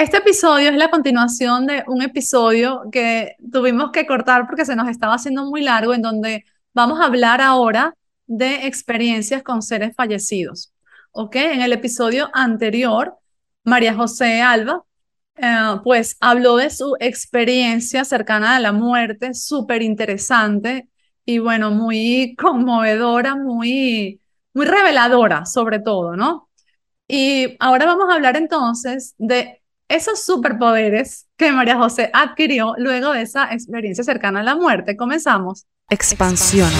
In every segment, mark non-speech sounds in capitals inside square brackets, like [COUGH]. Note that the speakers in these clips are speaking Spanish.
Este episodio es la continuación de un episodio que tuvimos que cortar porque se nos estaba haciendo muy largo, en donde vamos a hablar ahora de experiencias con seres fallecidos. ¿Ok? En el episodio anterior, María José Alba, eh, pues habló de su experiencia cercana a la muerte, súper interesante y bueno, muy conmovedora, muy, muy reveladora sobre todo, ¿no? Y ahora vamos a hablar entonces de esos superpoderes que María José adquirió luego de esa experiencia cercana a la muerte. Comenzamos. Expansión.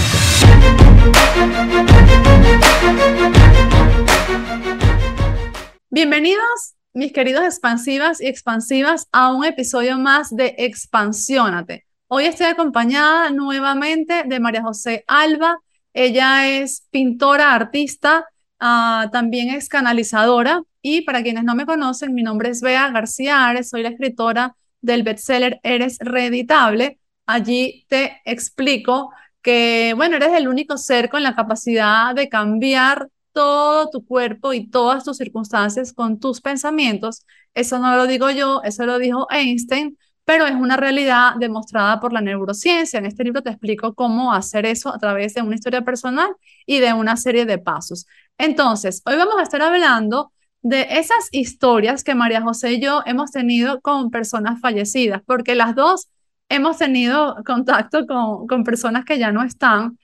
Bienvenidos, mis queridos expansivas y expansivas, a un episodio más de Expansiónate. Hoy estoy acompañada nuevamente de María José Alba. Ella es pintora, artista, uh, también es canalizadora. Y para quienes no me conocen, mi nombre es Bea García Ares, soy la escritora del bestseller Eres Reeditable. Allí te explico que, bueno, eres el único ser con la capacidad de cambiar todo tu cuerpo y todas tus circunstancias con tus pensamientos. Eso no lo digo yo, eso lo dijo Einstein, pero es una realidad demostrada por la neurociencia. En este libro te explico cómo hacer eso a través de una historia personal y de una serie de pasos. Entonces, hoy vamos a estar hablando de esas historias que María José y yo hemos tenido con personas fallecidas, porque las dos hemos tenido contacto con, con personas que ya no están.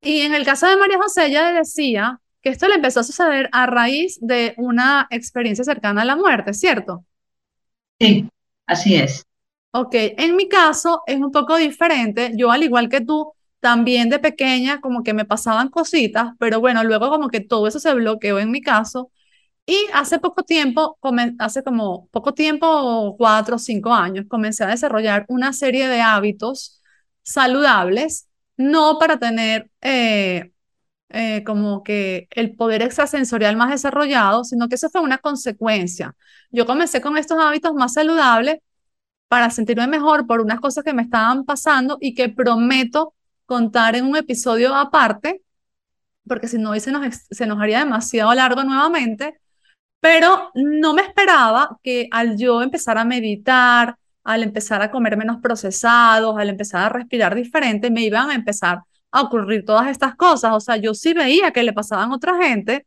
Y en el caso de María José, ella decía que esto le empezó a suceder a raíz de una experiencia cercana a la muerte, ¿cierto? Sí, así es. Ok, en mi caso es un poco diferente. Yo, al igual que tú, también de pequeña como que me pasaban cositas, pero bueno, luego como que todo eso se bloqueó en mi caso. Y hace poco tiempo, hace como poco tiempo, cuatro o cinco años, comencé a desarrollar una serie de hábitos saludables, no para tener eh, eh, como que el poder extrasensorial más desarrollado, sino que eso fue una consecuencia. Yo comencé con estos hábitos más saludables para sentirme mejor por unas cosas que me estaban pasando y que prometo contar en un episodio aparte, porque si no, se nos, se nos haría demasiado largo nuevamente, pero no me esperaba que al yo empezar a meditar, al empezar a comer menos procesados, al empezar a respirar diferente, me iban a empezar a ocurrir todas estas cosas. O sea, yo sí veía que le pasaban a otra gente,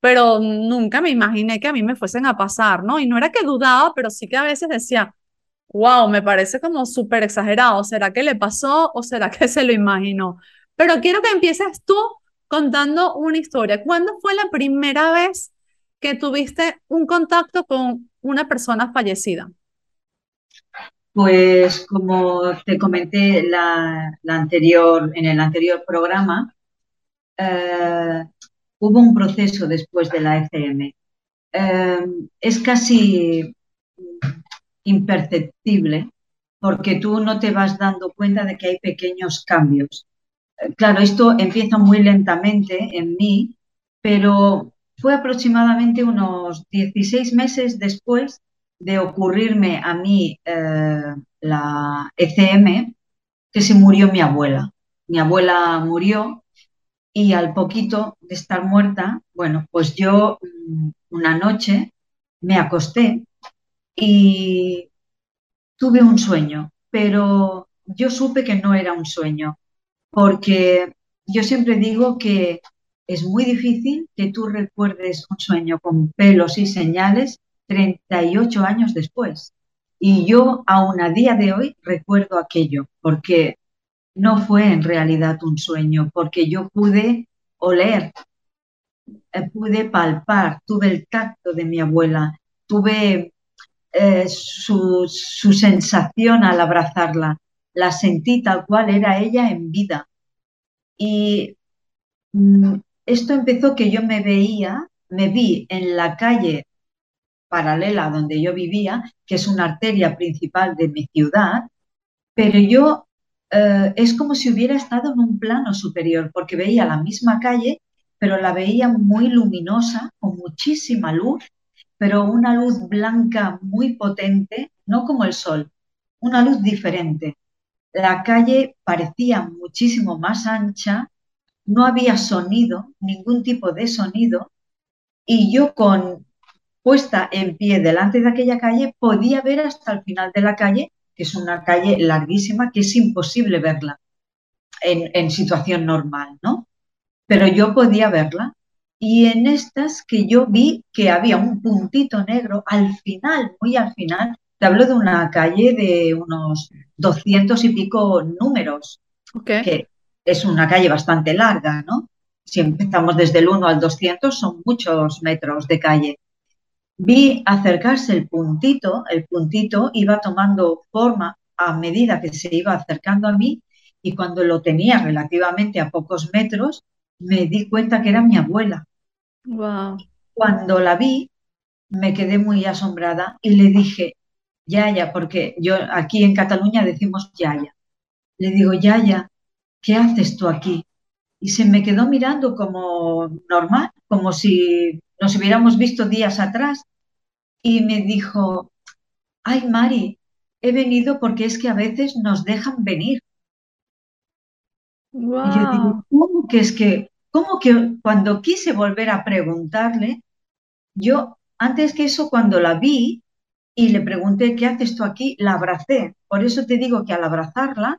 pero nunca me imaginé que a mí me fuesen a pasar, ¿no? Y no era que dudaba, pero sí que a veces decía, wow, me parece como súper exagerado. ¿Será que le pasó o será que [LAUGHS] se lo imaginó? Pero quiero que empieces tú contando una historia. ¿Cuándo fue la primera vez que tuviste un contacto con una persona fallecida? Pues como te comenté la, anterior, en el anterior programa, eh, hubo un proceso después de la ECM. Eh, es casi imperceptible porque tú no te vas dando cuenta de que hay pequeños cambios. Eh, claro, esto empieza muy lentamente en mí, pero fue aproximadamente unos 16 meses después de ocurrirme a mí eh, la ECM que se murió mi abuela. Mi abuela murió y al poquito de estar muerta, bueno, pues yo mm, una noche me acosté y tuve un sueño, pero yo supe que no era un sueño, porque yo siempre digo que es muy difícil que tú recuerdes un sueño con pelos y señales 38 años después. Y yo aún a día de hoy recuerdo aquello, porque no fue en realidad un sueño, porque yo pude oler, eh, pude palpar, tuve el tacto de mi abuela, tuve eh, su, sensación al abrazarla. La sentí tal cual era ella en vida. Y mm, esto empezó que yo me veía, me vi en la calle paralela donde yo vivía, que es una arteria principal de mi ciudad, pero yo eh, es como si hubiera estado en un plano superior, porque veía la misma calle, pero la veía muy luminosa, con muchísima luz, pero una luz blanca muy potente, no como el sol, una luz diferente. La calle parecía muchísimo más ancha, no había sonido, ningún tipo de sonido, y yo con puesta en pie delante de aquella calle, podía ver hasta el final de la calle, que es una calle larguísima, que es imposible verla en, en situación normal, ¿no? Pero yo podía verla. Y en estas que yo vi que había un puntito negro al final, muy al final, te hablo de una calle de unos 200 y pico números, que es una calle bastante larga, ¿no? Si empezamos desde el 1 al 200 son muchos metros de calle. Vi acercarse el puntito, el puntito iba tomando forma a medida que se iba acercando a mí y cuando lo tenía relativamente a pocos metros, me di cuenta que era mi abuela. Wow. Cuando la vi, me quedé muy asombrada y le dije, Yaya, porque yo aquí en Cataluña decimos Yaya. Le digo, Yaya, ¿qué haces tú aquí? Y se me quedó mirando como normal, como si nos hubiéramos visto días atrás. Y me dijo, ay, Mari, he venido porque es que a veces nos dejan venir. Y yo digo. ¿cómo que es que, cómo que cuando quise volver a preguntarle, yo antes que eso, cuando la vi y le pregunté, ¿qué haces tú aquí? La abracé. Por eso te digo que al abrazarla,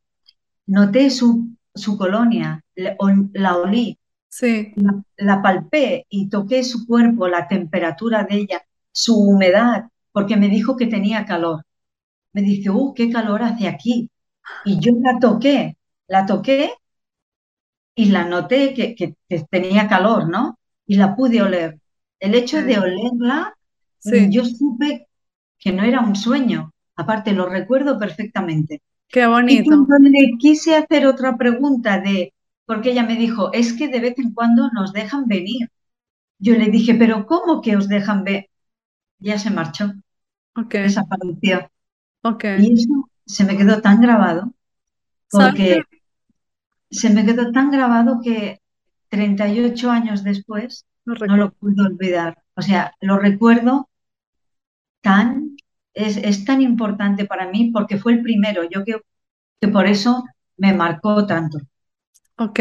noté su, su colonia, la olí, Sí. la, la palpé y toqué su cuerpo, la temperatura de ella, su humedad, porque me dijo que tenía calor. Me dice, ¡uh, qué calor hace aquí! Y yo la toqué, la toqué y la noté que, que- que tenía calor, ¿no? Y la pude oler. El hecho de olerla, Sí. yo supe que no era un sueño. Aparte, lo recuerdo perfectamente. Qué Y bonito. cuando le quise hacer otra pregunta de, porque ella me dijo, es que de vez en cuando nos dejan venir. Yo le dije, pero ¿cómo que os dejan ver? Ya se marchó, Ok. desapareció. Ok. Y eso se me quedó tan grabado, porque se me quedó tan grabado que 38 años después Lo no lo puedo olvidar. O sea, lo recuerdo tan, es, es tan importante para mí porque fue el primero. Yo creo que por eso me marcó tanto. Ok.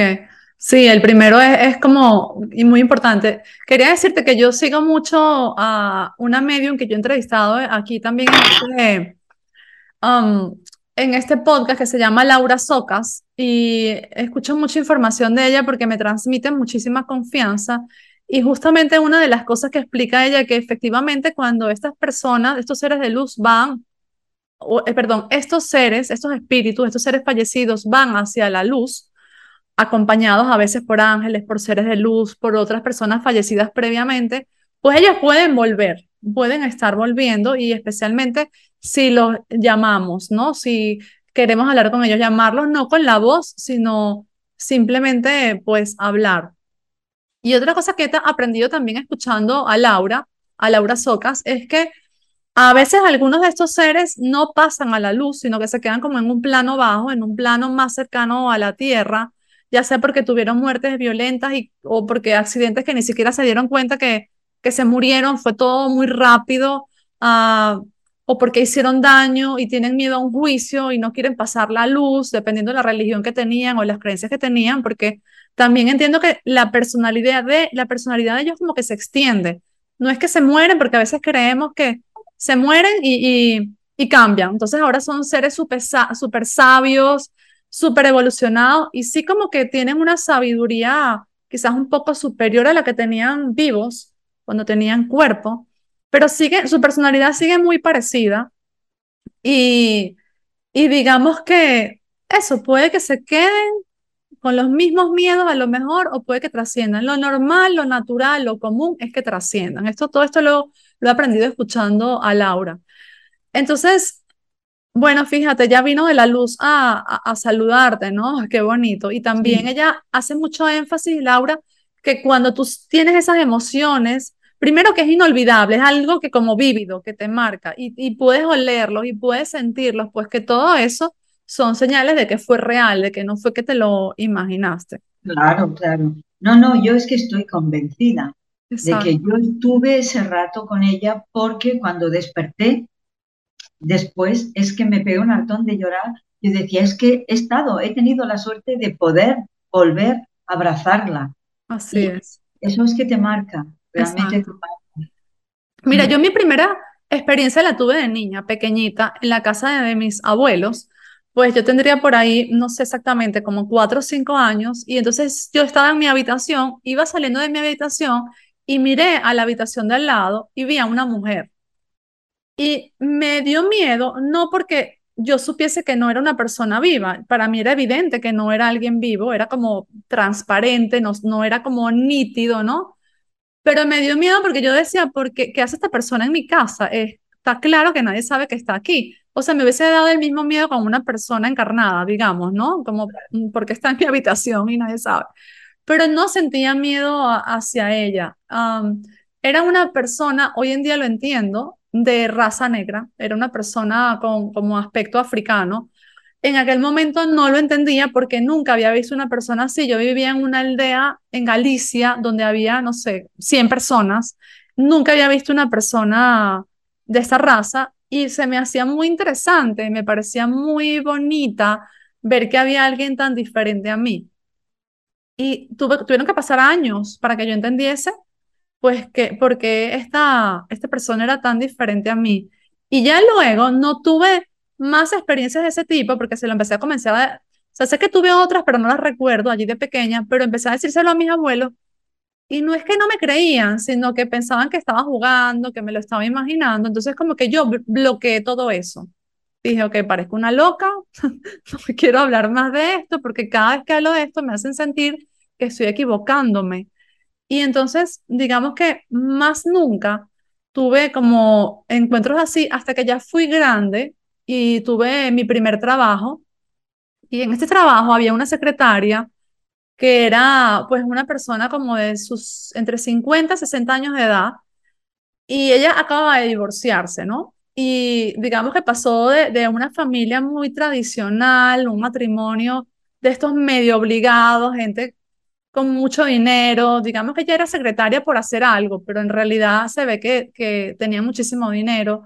Sí, el primero es, es como y muy importante. Quería decirte que yo sigo mucho a una medium que yo he entrevistado aquí también en este, um, en este podcast que se llama Laura Socas y escucho mucha información de ella porque me transmite muchísima confianza y justamente una de las cosas que explica ella que efectivamente cuando estas personas, estos seres de luz van, o, eh, perdón, estos seres, estos espíritus, estos seres fallecidos van hacia la luz, acompañados a veces por ángeles, por seres de luz, por otras personas fallecidas previamente, pues ellos pueden volver, pueden estar volviendo y especialmente si los llamamos, ¿no? Si queremos hablar con ellos, llamarlos no con la voz, sino simplemente pues hablar. Y otra cosa que he aprendido también escuchando a Laura, a Laura Socas, es que a veces algunos de estos seres no pasan a la luz, sino que se quedan como en un plano bajo, en un plano más cercano a la tierra, ya sea porque tuvieron muertes violentas y, o porque accidentes que ni siquiera se dieron cuenta que, que se murieron, fue todo muy rápido, uh, o porque hicieron daño y tienen miedo a un juicio y no quieren pasar la luz, dependiendo de la religión que tenían o las creencias que tenían, porque también entiendo que la personalidad de, la personalidad de ellos como que se extiende. No es que se mueren, porque a veces creemos que se mueren y, cambian. Entonces ahora son seres súper super sabios, súper evolucionados y sí como que tienen una sabiduría quizás un poco superior a la que tenían vivos cuando tenían cuerpo, pero sigue, su personalidad sigue muy parecida y, y digamos que eso puede que se queden con los mismos miedos a lo mejor o puede que trasciendan. Lo normal, lo natural, lo común es que trasciendan. Esto, todo esto lo, lo he aprendido escuchando a Laura. Entonces, bueno, fíjate, ya vino de la luz a, a, a saludarte, ¿no? Qué bonito. Y también Sí. ella hace mucho énfasis, Laura, que cuando tú tienes esas emociones, primero que es inolvidable, es algo que como vívido, que te marca, y, y puedes olerlos y puedes sentirlos, pues que todo eso son señales de que fue real, de que no fue que te lo imaginaste. Claro, claro. No, no, yo es que estoy convencida de que yo estuve ese rato con ella porque cuando desperté, después es que me pegué un hartón de llorar. Yo decía, es que he estado, he tenido la suerte de poder volver a abrazarla. Así Y es. eso es que te marca, realmente. Mira, yo mi primera experiencia la tuve de niña, pequeñita, en la casa de, mis abuelos. Pues yo tendría por ahí, no sé exactamente, como cuatro o cinco años. Y entonces yo estaba en mi habitación, iba saliendo de mi habitación y miré a la habitación de al lado y vi a una mujer. Y me dio miedo, no porque yo supiese que no era una persona viva. Para mí era evidente que no era alguien vivo, era como transparente, no, no era como nítido, ¿no? Pero me dio miedo porque yo decía, ¿por qué, ¿qué hace esta persona en mi casa? está claro que nadie sabe que está aquí. O sea, me hubiese dado el mismo miedo con una persona encarnada, digamos, ¿no? Como, mm, porque está en mi [LAUGHS] habitación y nadie sabe. Pero no sentía miedo hacia ella. era una persona, hoy en día lo entiendo, de raza negra. Era una persona con como aspecto africano en aquel momento no lo entendía porque nunca había visto una persona así. Yo vivía en una aldea en Galicia donde había, no sé, 100 personas. Nunca había visto una persona de esta raza y se me hacía muy interesante, me parecía muy bonita ver que había alguien tan diferente a mí. Y tuve, tuvieron que pasar años para que yo entendiese, pues, que, porque esta, esta persona era tan diferente a mí. Y ya luego no tuve más experiencias de ese tipo, porque se lo empecé a comenzar a... O sea, sé que tuve otras, pero no las recuerdo allí de pequeña, pero empecé a decírselo a mis abuelos y no es que no me creían, sino que pensaban que estaba jugando, que me lo estaba imaginando. Entonces, como que yo bloqueé todo eso. Dije, ok, parezco una loca, [LAUGHS] no quiero hablar más de esto, porque cada vez que hablo de esto me hacen sentir que estoy equivocándome. Y entonces, digamos que más nunca tuve como encuentros así hasta que ya fui grande y tuve mi primer trabajo. Y en este trabajo había una secretaria que era pues una persona como de sus entre 50 y 60 años de edad y ella acaba de divorciarse, ¿no? Y digamos que pasó de, de una familia muy tradicional, un matrimonio de estos medio obligados, gente con mucho dinero, digamos que ella era secretaria por hacer algo, pero en realidad se ve que, que tenía muchísimo dinero.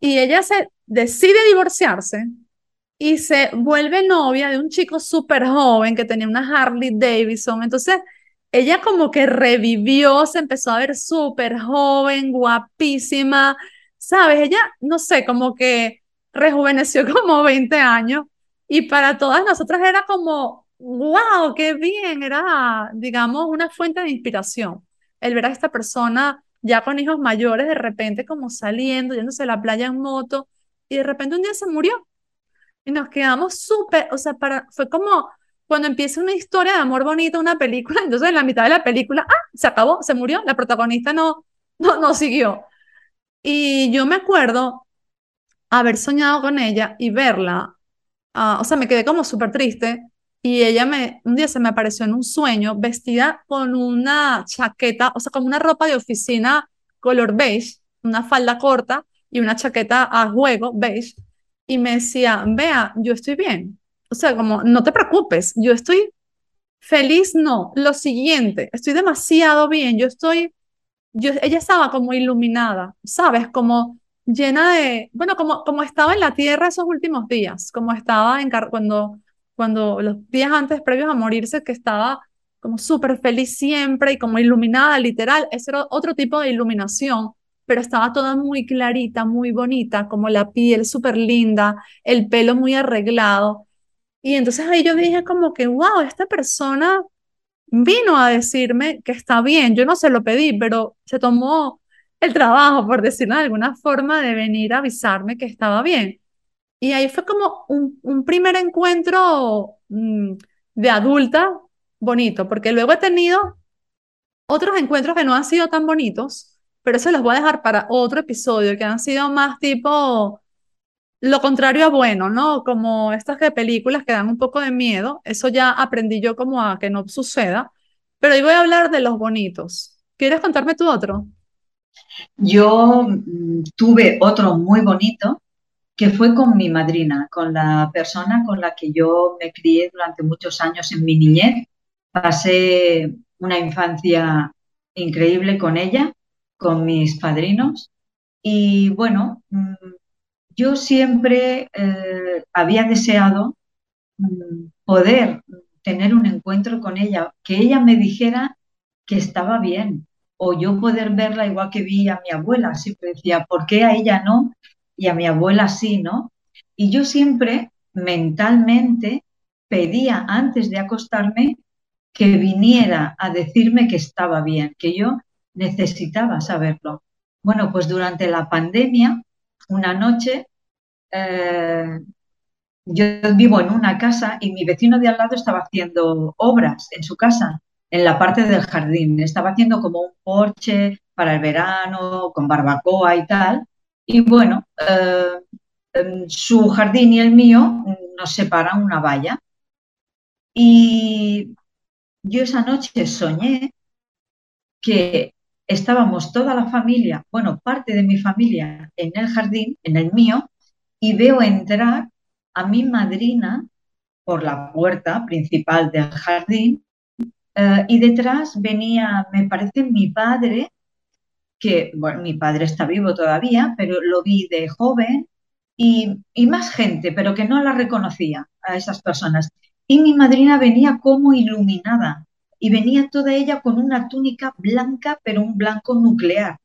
Y ella se decide divorciarse y se vuelve novia de un chico súper joven que tenía una Harley Davidson. Entonces, ella como que revivió, se empezó a ver súper joven, guapísima, ¿sabes? Ella, no sé, como que rejuveneció [LAUGHS] como 20 años y para todas nosotras era como, wow, qué bien, era, digamos, una fuente de inspiración. El ver a esta persona ya con hijos mayores, de repente como saliendo, yéndose a la playa en moto, y de repente un día se murió. Y nos quedamos súper, o sea, para, fue como cuando empieza una historia de amor bonito, una película, [LAUGHS] entonces en la mitad de la película, ah, se acabó, se murió, la protagonista no, no, no siguió. Y yo me acuerdo haber soñado con ella y verla, uh, o sea, me quedé como súper triste y ella me, un día se me apareció en un sueño vestida con una chaqueta, o sea, con una ropa de oficina color beige, una falda corta y una chaqueta a juego, beige, y me decía, vea, yo estoy bien. O sea, como, no te preocupes, yo estoy feliz, no. Lo siguiente, estoy demasiado bien, yo estoy, yo, ella estaba como iluminada, ¿sabes? Como llena de, bueno, como, como estaba en la tierra esos últimos días, como estaba en, cuando, cuando los días antes, previos a morirse, que estaba como súper feliz siempre y como iluminada, literal, ese era otro tipo de iluminación pero estaba toda muy clarita, muy bonita, como la piel súper linda, el pelo muy arreglado. Y entonces ahí yo dije como que, wow, esta persona vino a decirme que está bien. Yo no se lo pedí, pero se tomó el trabajo, por decirlo de alguna forma, de venir a avisarme que estaba bien. Y ahí fue como un, primer encuentro mm, de adulta bonito, porque luego he tenido otros encuentros que no han sido tan bonitos, pero eso los voy a dejar para otro episodio, que han sido más tipo lo contrario a bueno, ¿no? Como estas que películas que dan un poco de miedo, eso ya aprendí yo como a que no suceda, pero hoy voy a hablar de los bonitos. ¿Quieres contarme tú otro? Yo mm, tuve otro muy bonito que fue con mi madrina, con la persona con la que yo me crié durante muchos años en mi niñez. Pasé una infancia increíble con ella con mis padrinos. Y bueno, mm, yo siempre eh, había deseado mm, poder tener un encuentro con ella, que ella me dijera que estaba bien, o yo poder verla igual que vi a mi abuela. Siempre decía, ¿por qué a ella no? Y a mi abuela sí, ¿no? Y yo siempre mentalmente pedía antes de acostarme que viniera a decirme que estaba bien, que yo necesitaba saberlo. Bueno, pues durante la pandemia, una noche, eh, yo vivo en una casa y mi vecino de al lado estaba haciendo obras en su casa, en la parte del jardín. Estaba haciendo como un porche para el verano, con barbacoa y tal. Y bueno, eh, su jardín y el mío nos separan una valla. Y yo esa noche soñé que estábamos toda la familia, bueno, parte de mi familia en el jardín, en el mío, y veo entrar a mi madrina por la puerta principal del jardín eh, y detrás venía, me parece, mi padre, que, bueno, mi padre está vivo todavía, pero lo vi de joven, y, y más gente, pero que no la reconocía a esas personas. Y mi madrina venía como iluminada y venía toda ella con una túnica blanca, pero un blanco nuclear.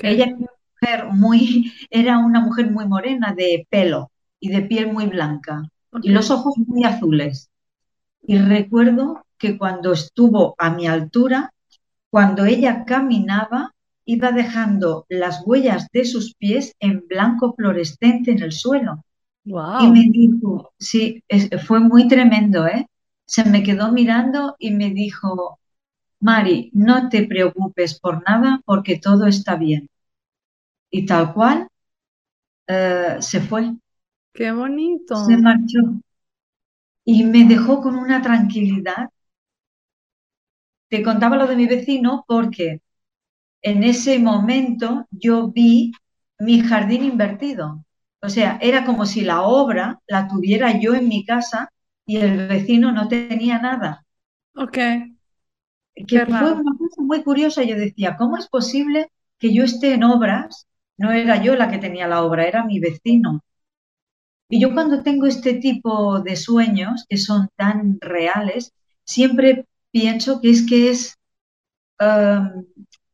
Ella era una, mujer muy, [LAUGHS] era una mujer muy morena de pelo y de piel muy blanca y los ojos muy azules. Y recuerdo que cuando estuvo a mi altura, cuando ella caminaba, iba dejando las huellas de sus pies en blanco fluorescente en el suelo. Y me dijo, sí, fue muy tremendo, ¿eh? Se me quedó mirando y me dijo, Mari, no te preocupes por nada porque todo está bien. Y tal cual, eh, se fue. Qué bonito. Se marchó. Y me dejó con una tranquilidad. Te contaba lo de mi vecino porque en ese momento yo vi mi jardín invertido. O sea, era como si la obra la tuviera yo en mi casa y el vecino no tenía nada. Ok. Que fue una cosa muy curiosa. Yo decía, ¿cómo es posible que yo esté en obras? No era yo la que tenía la obra, era mi vecino. Y yo cuando tengo este tipo de sueños que son tan reales, siempre pienso que es que es um,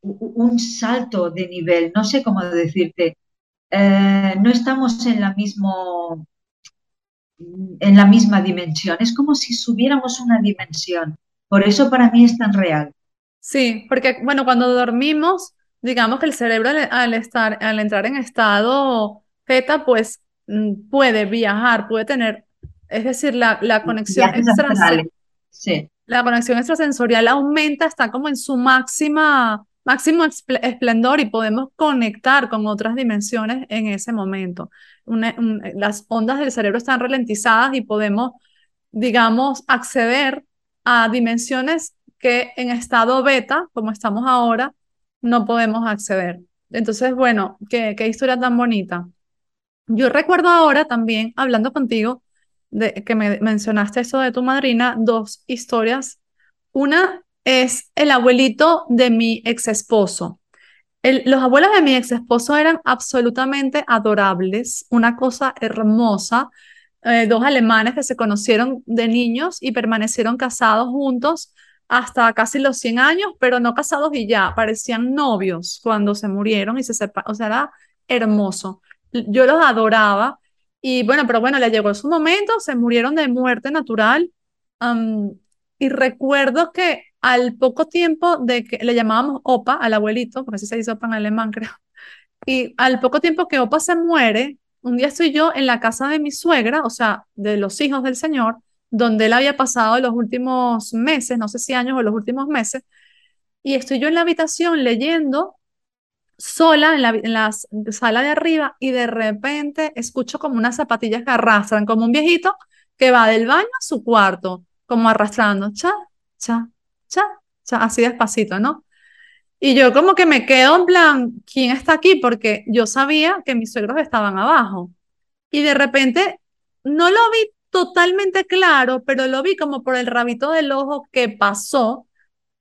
un salto de nivel, no sé cómo decirte, eh, no estamos en la, mismo, en la misma dimensión, es como si subiéramos una dimensión. Por eso para mí es tan real. Sí, porque bueno, cuando dormimos, digamos que el cerebro al, estar, al entrar en estado beta, pues mm, puede viajar, puede tener, es decir, la, la conexión extrasensorial, sí. la conexión extrasensorial aumenta, está como en su máxima máximo esplendor y podemos conectar con otras dimensiones en ese momento. las ondas del cerebro están ralentizadas y podemos, digamos, acceder a dimensiones que en estado beta, como estamos ahora, no podemos acceder. Entonces, bueno, qué, qué historia tan bonita. Yo recuerdo ahora también, hablando contigo, de que me mencionaste eso de tu madrina, dos historias. Una es el abuelito de mi ex esposo. los abuelos de mi ex esposo eran absolutamente adorables, una cosa hermosa. Eh, dos alemanes que se conocieron de niños y permanecieron casados juntos hasta casi los 100 años, pero no casados y ya, parecían novios cuando se murieron y se separaron, o sea, era hermoso. Yo los adoraba y bueno, pero bueno, le llegó su momento, se murieron de muerte natural. y recuerdo que al poco tiempo de que le llamábamos Opa al abuelito, porque así se dice Opa en alemán, [LAUGHS] creo, y al poco tiempo que Opa se muere, un día estoy yo en la casa de mi suegra, o sea, de los hijos del Señor, donde él había pasado los últimos meses, no sé si años o los últimos meses, y estoy yo en la habitación leyendo sola en la, en la sala de arriba y de repente escucho como unas zapatillas que arrastran, como un viejito que va del baño a su cuarto, como arrastrando, cha, cha, cha, así despacito, ¿no? Y yo como que me quedo en plan, ¿quién está aquí? Porque yo sabía que mis suegros estaban abajo. Y de repente no lo vi totalmente claro, pero lo vi como por el rabito del ojo que pasó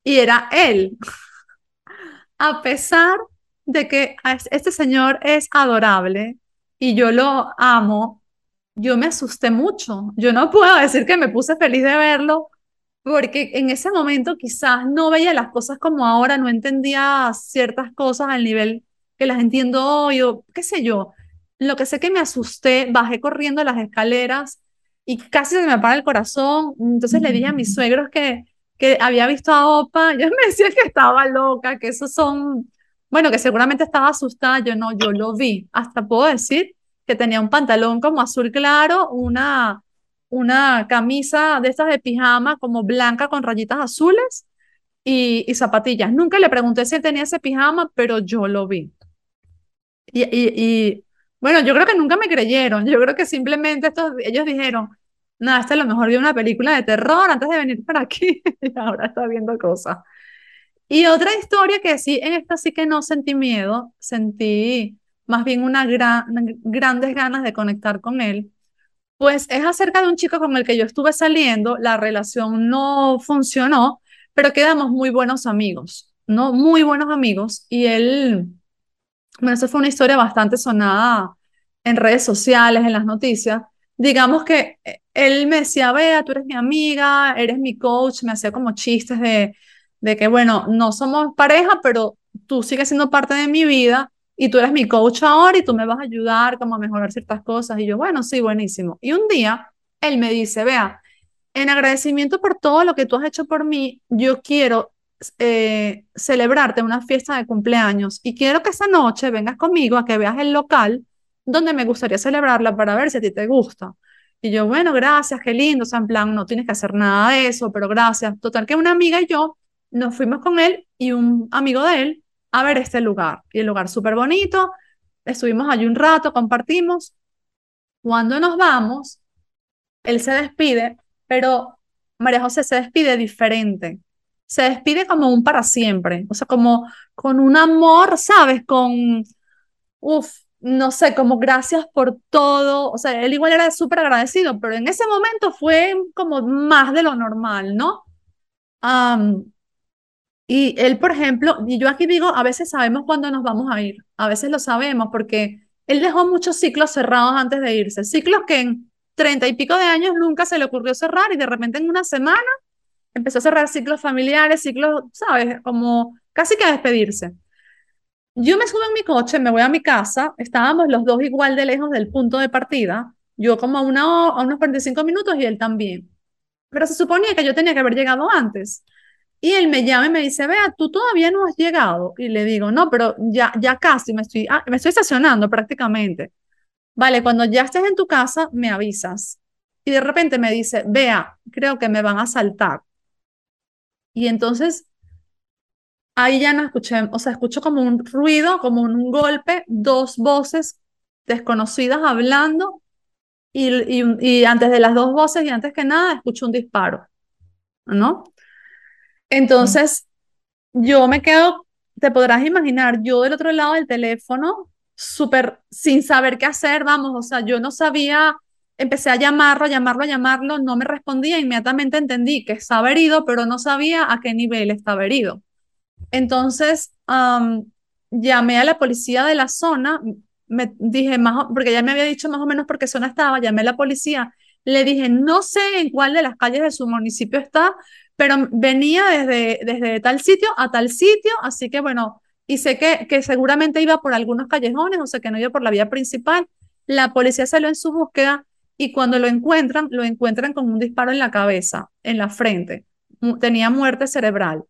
y era él. [LAUGHS] A pesar de que este señor es adorable y yo lo amo, yo me asusté mucho. Yo no puedo decir que me puse feliz de verlo, porque en ese momento quizás no veía las cosas como ahora, no entendía ciertas cosas al nivel que las entiendo hoy, o qué sé yo. Lo que sé que me asusté, bajé corriendo las escaleras y casi se me para el corazón. Entonces le dije a mis [LAUGHS] suegros que, que había visto a Opa, [LAUGHS] ellos me decían que estaba loca, que esos son, bueno, que seguramente estaba asustada, yo no, yo lo vi. Hasta puedo decir que tenía un pantalón como azul claro, una una camisa de estas de pijama como blanca con rayitas azules y, y zapatillas. Nunca le pregunté si él tenía ese pijama, pero yo lo vi. Y, y, bueno, yo creo que nunca me creyeron. Yo creo que simplemente estos, ellos dijeron, nada, este es lo mejor de una película de terror antes de venir para aquí [LAUGHS] y ahora está viendo cosas. Y otra historia que sí, en esta sí que no sentí miedo, sentí más bien una gran, grandes ganas de conectar con él pues es acerca de un chico con el que yo estuve saliendo, la relación no funcionó, pero quedamos muy buenos amigos, ¿no? Muy buenos amigos. Y él, bueno, eso fue una historia bastante sonada en redes sociales, en las noticias. Digamos que eh, él me decía, vea, tú eres mi amiga, eres mi coach, me hacía como chistes de, de que, bueno, no somos pareja, pero tú sigues siendo parte de mi vida y tú eres mi coach ahora y tú me vas a ayudar como a mejorar ciertas cosas. Y yo, bueno, sí, buenísimo. Y un día él me dice, vea, en agradecimiento por todo lo que tú has hecho por mí, yo quiero eh, celebrarte una fiesta de cumpleaños y quiero que esa noche vengas conmigo a que veas el local donde me gustaría celebrarla para ver si a ti te gusta. Y yo, bueno, gracias, qué lindo, o sea, en plan, no tienes que hacer nada de eso, pero gracias. Total que una amiga y yo nos fuimos con él y un amigo de él a ver este lugar. Y el lugar súper bonito, estuvimos allí un rato, compartimos. Cuando nos vamos, él se despide, pero María José se despide diferente. Se despide como un para siempre, o sea, como con un amor, ¿sabes? Con, uff, no sé, como gracias por todo. O sea, él igual era súper agradecido, pero en ese momento fue como más de lo normal, ¿no? Y él, por ejemplo, y yo aquí digo, a veces sabemos cuándo nos vamos a ir, a veces lo sabemos porque él dejó muchos ciclos cerrados antes de irse, ciclos que en treinta y pico de años nunca se le ocurrió cerrar y de repente en una semana empezó a cerrar ciclos familiares, ciclos, ¿sabes? Como casi que a despedirse. Yo me subo en mi coche, me voy a mi casa, estábamos los dos igual de lejos del punto de partida, yo como a, una, a unos 45 minutos y él también. Pero se suponía que yo tenía que haber llegado antes. Y él me llama y me dice, vea, tú todavía no has llegado. Y le digo, no, pero ya, ya casi me estoy, ah, me estoy estacionando prácticamente. Vale, cuando ya estés en tu casa, me avisas. Y de repente me dice, vea, creo que me van a saltar. Y entonces, ahí ya no escuché, o sea, escucho como un ruido, como un golpe, dos voces desconocidas hablando. Y, y, y antes de las dos voces y antes que nada, escucho un disparo, ¿no? Entonces, yo me quedo, te podrás imaginar, yo del otro lado del teléfono, súper sin saber qué hacer, vamos, o sea, yo no sabía, empecé a llamarlo, a llamarlo, a llamarlo, no me respondía, inmediatamente entendí que estaba herido, pero no sabía a qué nivel estaba herido. Entonces, llamé a la policía de la zona, me dije, más, porque ya me había dicho más o menos por qué zona estaba, llamé a la policía, le dije, no sé en cuál de las calles de su municipio está, pero venía desde, desde tal sitio a tal sitio, así que bueno, y sé que, que seguramente iba por algunos callejones, o sea que no iba por la vía principal. La policía salió en su búsqueda y cuando lo encuentran, lo encuentran con un disparo en la cabeza, en la frente. Tenía muerte cerebral.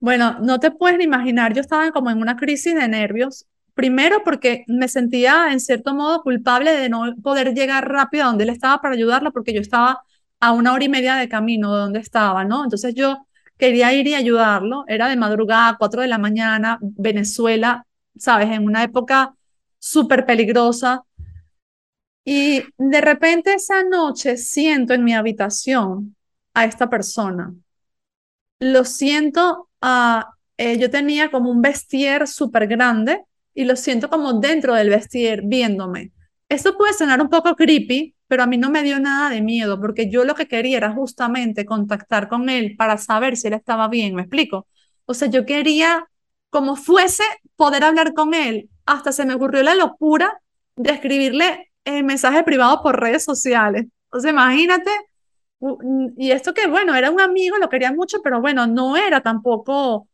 Bueno, no te puedes ni imaginar, yo estaba como en una crisis de nervios. Primero porque me sentía en cierto modo culpable de no poder llegar rápido a donde él estaba para ayudarlo, porque yo estaba a una hora y media de camino de donde estaba, ¿no? Entonces yo quería ir y ayudarlo, era de madrugada, cuatro de la mañana, Venezuela, ¿sabes? En una época súper peligrosa. Y de repente esa noche siento en mi habitación a esta persona. Lo siento, uh, yo tenía como un vestier súper grande y lo siento como dentro del vestier viéndome. Esto puede sonar un poco creepy, pero a mí no me dio nada de miedo porque yo lo que quería era justamente contactar con él para saber si él estaba bien, ¿me explico? O sea, yo quería, como fuese, poder hablar con él. Hasta se me ocurrió la locura de escribirle el mensaje privado por redes sociales. O sea, imagínate y esto que, bueno, era un amigo, lo quería mucho, pero bueno, no era tampoco,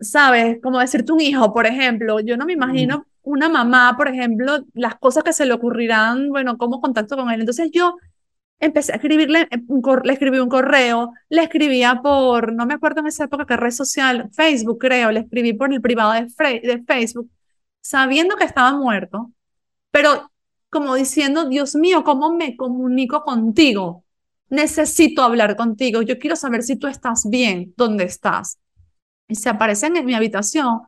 ¿sabes? Como decirte un hijo, por ejemplo. Yo no me imagino una mamá, por ejemplo, las cosas que se le ocurrirán, bueno, cómo contacto con él. Entonces yo empecé a escribirle, eh, le escribí un correo, le escribía por, no me acuerdo en esa época qué red social, Facebook creo, le escribí por el privado de, de Facebook, sabiendo que estaba muerto, pero como diciendo, Dios mío, ¿cómo me comunico contigo? Necesito hablar contigo, yo quiero saber si tú estás bien, dónde estás. Y se aparece en mi habitación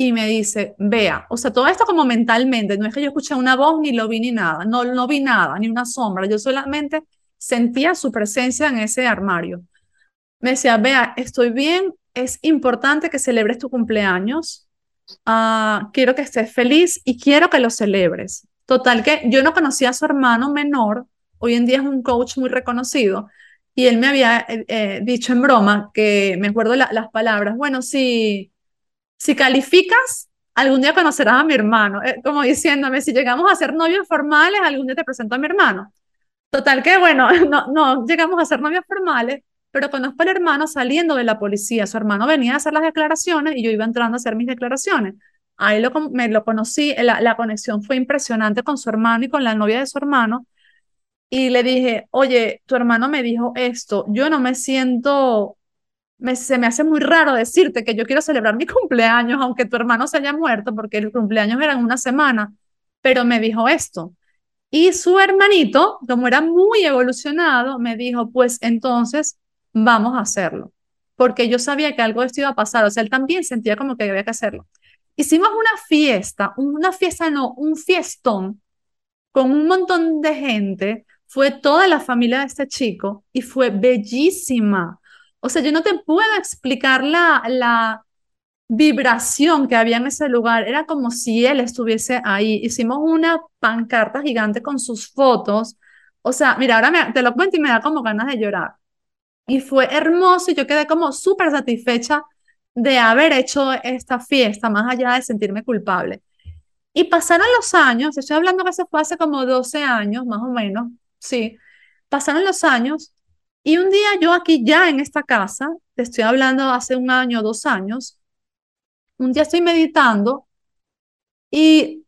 y me dice, vea, o sea, todo esto como mentalmente, no es que yo escuché una voz ni lo vi ni nada, no, no vi nada, ni una sombra, yo solamente sentía su presencia en ese armario. Me decía, vea, estoy bien, es importante que celebres tu cumpleaños, uh, quiero que estés feliz y quiero que lo celebres. Total que yo no conocía a su hermano menor, hoy en día es un coach muy reconocido, y él me había eh, eh, dicho en broma que, me acuerdo las palabras, bueno, sí si calificas, algún día conocerás a mi hermano, eh, como diciéndome, si llegamos a ser novios formales, algún día te presento a mi hermano. Total que, bueno, [LAUGHS] no, no llegamos a ser novios formales, pero conozco al hermano saliendo de la policía. Su hermano venía a hacer las declaraciones y yo iba entrando a hacer mis declaraciones. Ahí lo, me lo conocí, la, la conexión fue impresionante con su hermano y con la novia de su hermano. Y le dije, oye, tu hermano me dijo esto, yo no me siento se me hace muy raro decirte que yo quiero celebrar mi cumpleaños, aunque tu hermano se haya muerto, porque el cumpleaños era en una semana, pero me dijo esto. Y su hermanito, como era muy evolucionado, me dijo, pues entonces vamos a hacerlo, porque yo sabía que algo de esto iba a pasar, o sea, él también sentía como que había que hacerlo. Hicimos una fiesta, una fiesta no, un fiestón con un montón de gente, fue toda la familia de este chico y fue bellísima. O sea, yo no te puedo explicar la, la vibración que había en ese lugar. Era como si él estuviese ahí. Hicimos una pancarta gigante con sus fotos. O sea, mira, ahora te lo cuento y me da como ganas de llorar. Y fue hermoso y yo quedé como súper satisfecha de haber hecho esta fiesta, más allá de sentirme culpable. Y pasaron los años, estoy hablando que se fue hace como 12 años, más o menos, sí. Pasaron los años y un día yo aquí ya en esta casa, te estoy hablando hace un año, dos años, un día estoy meditando y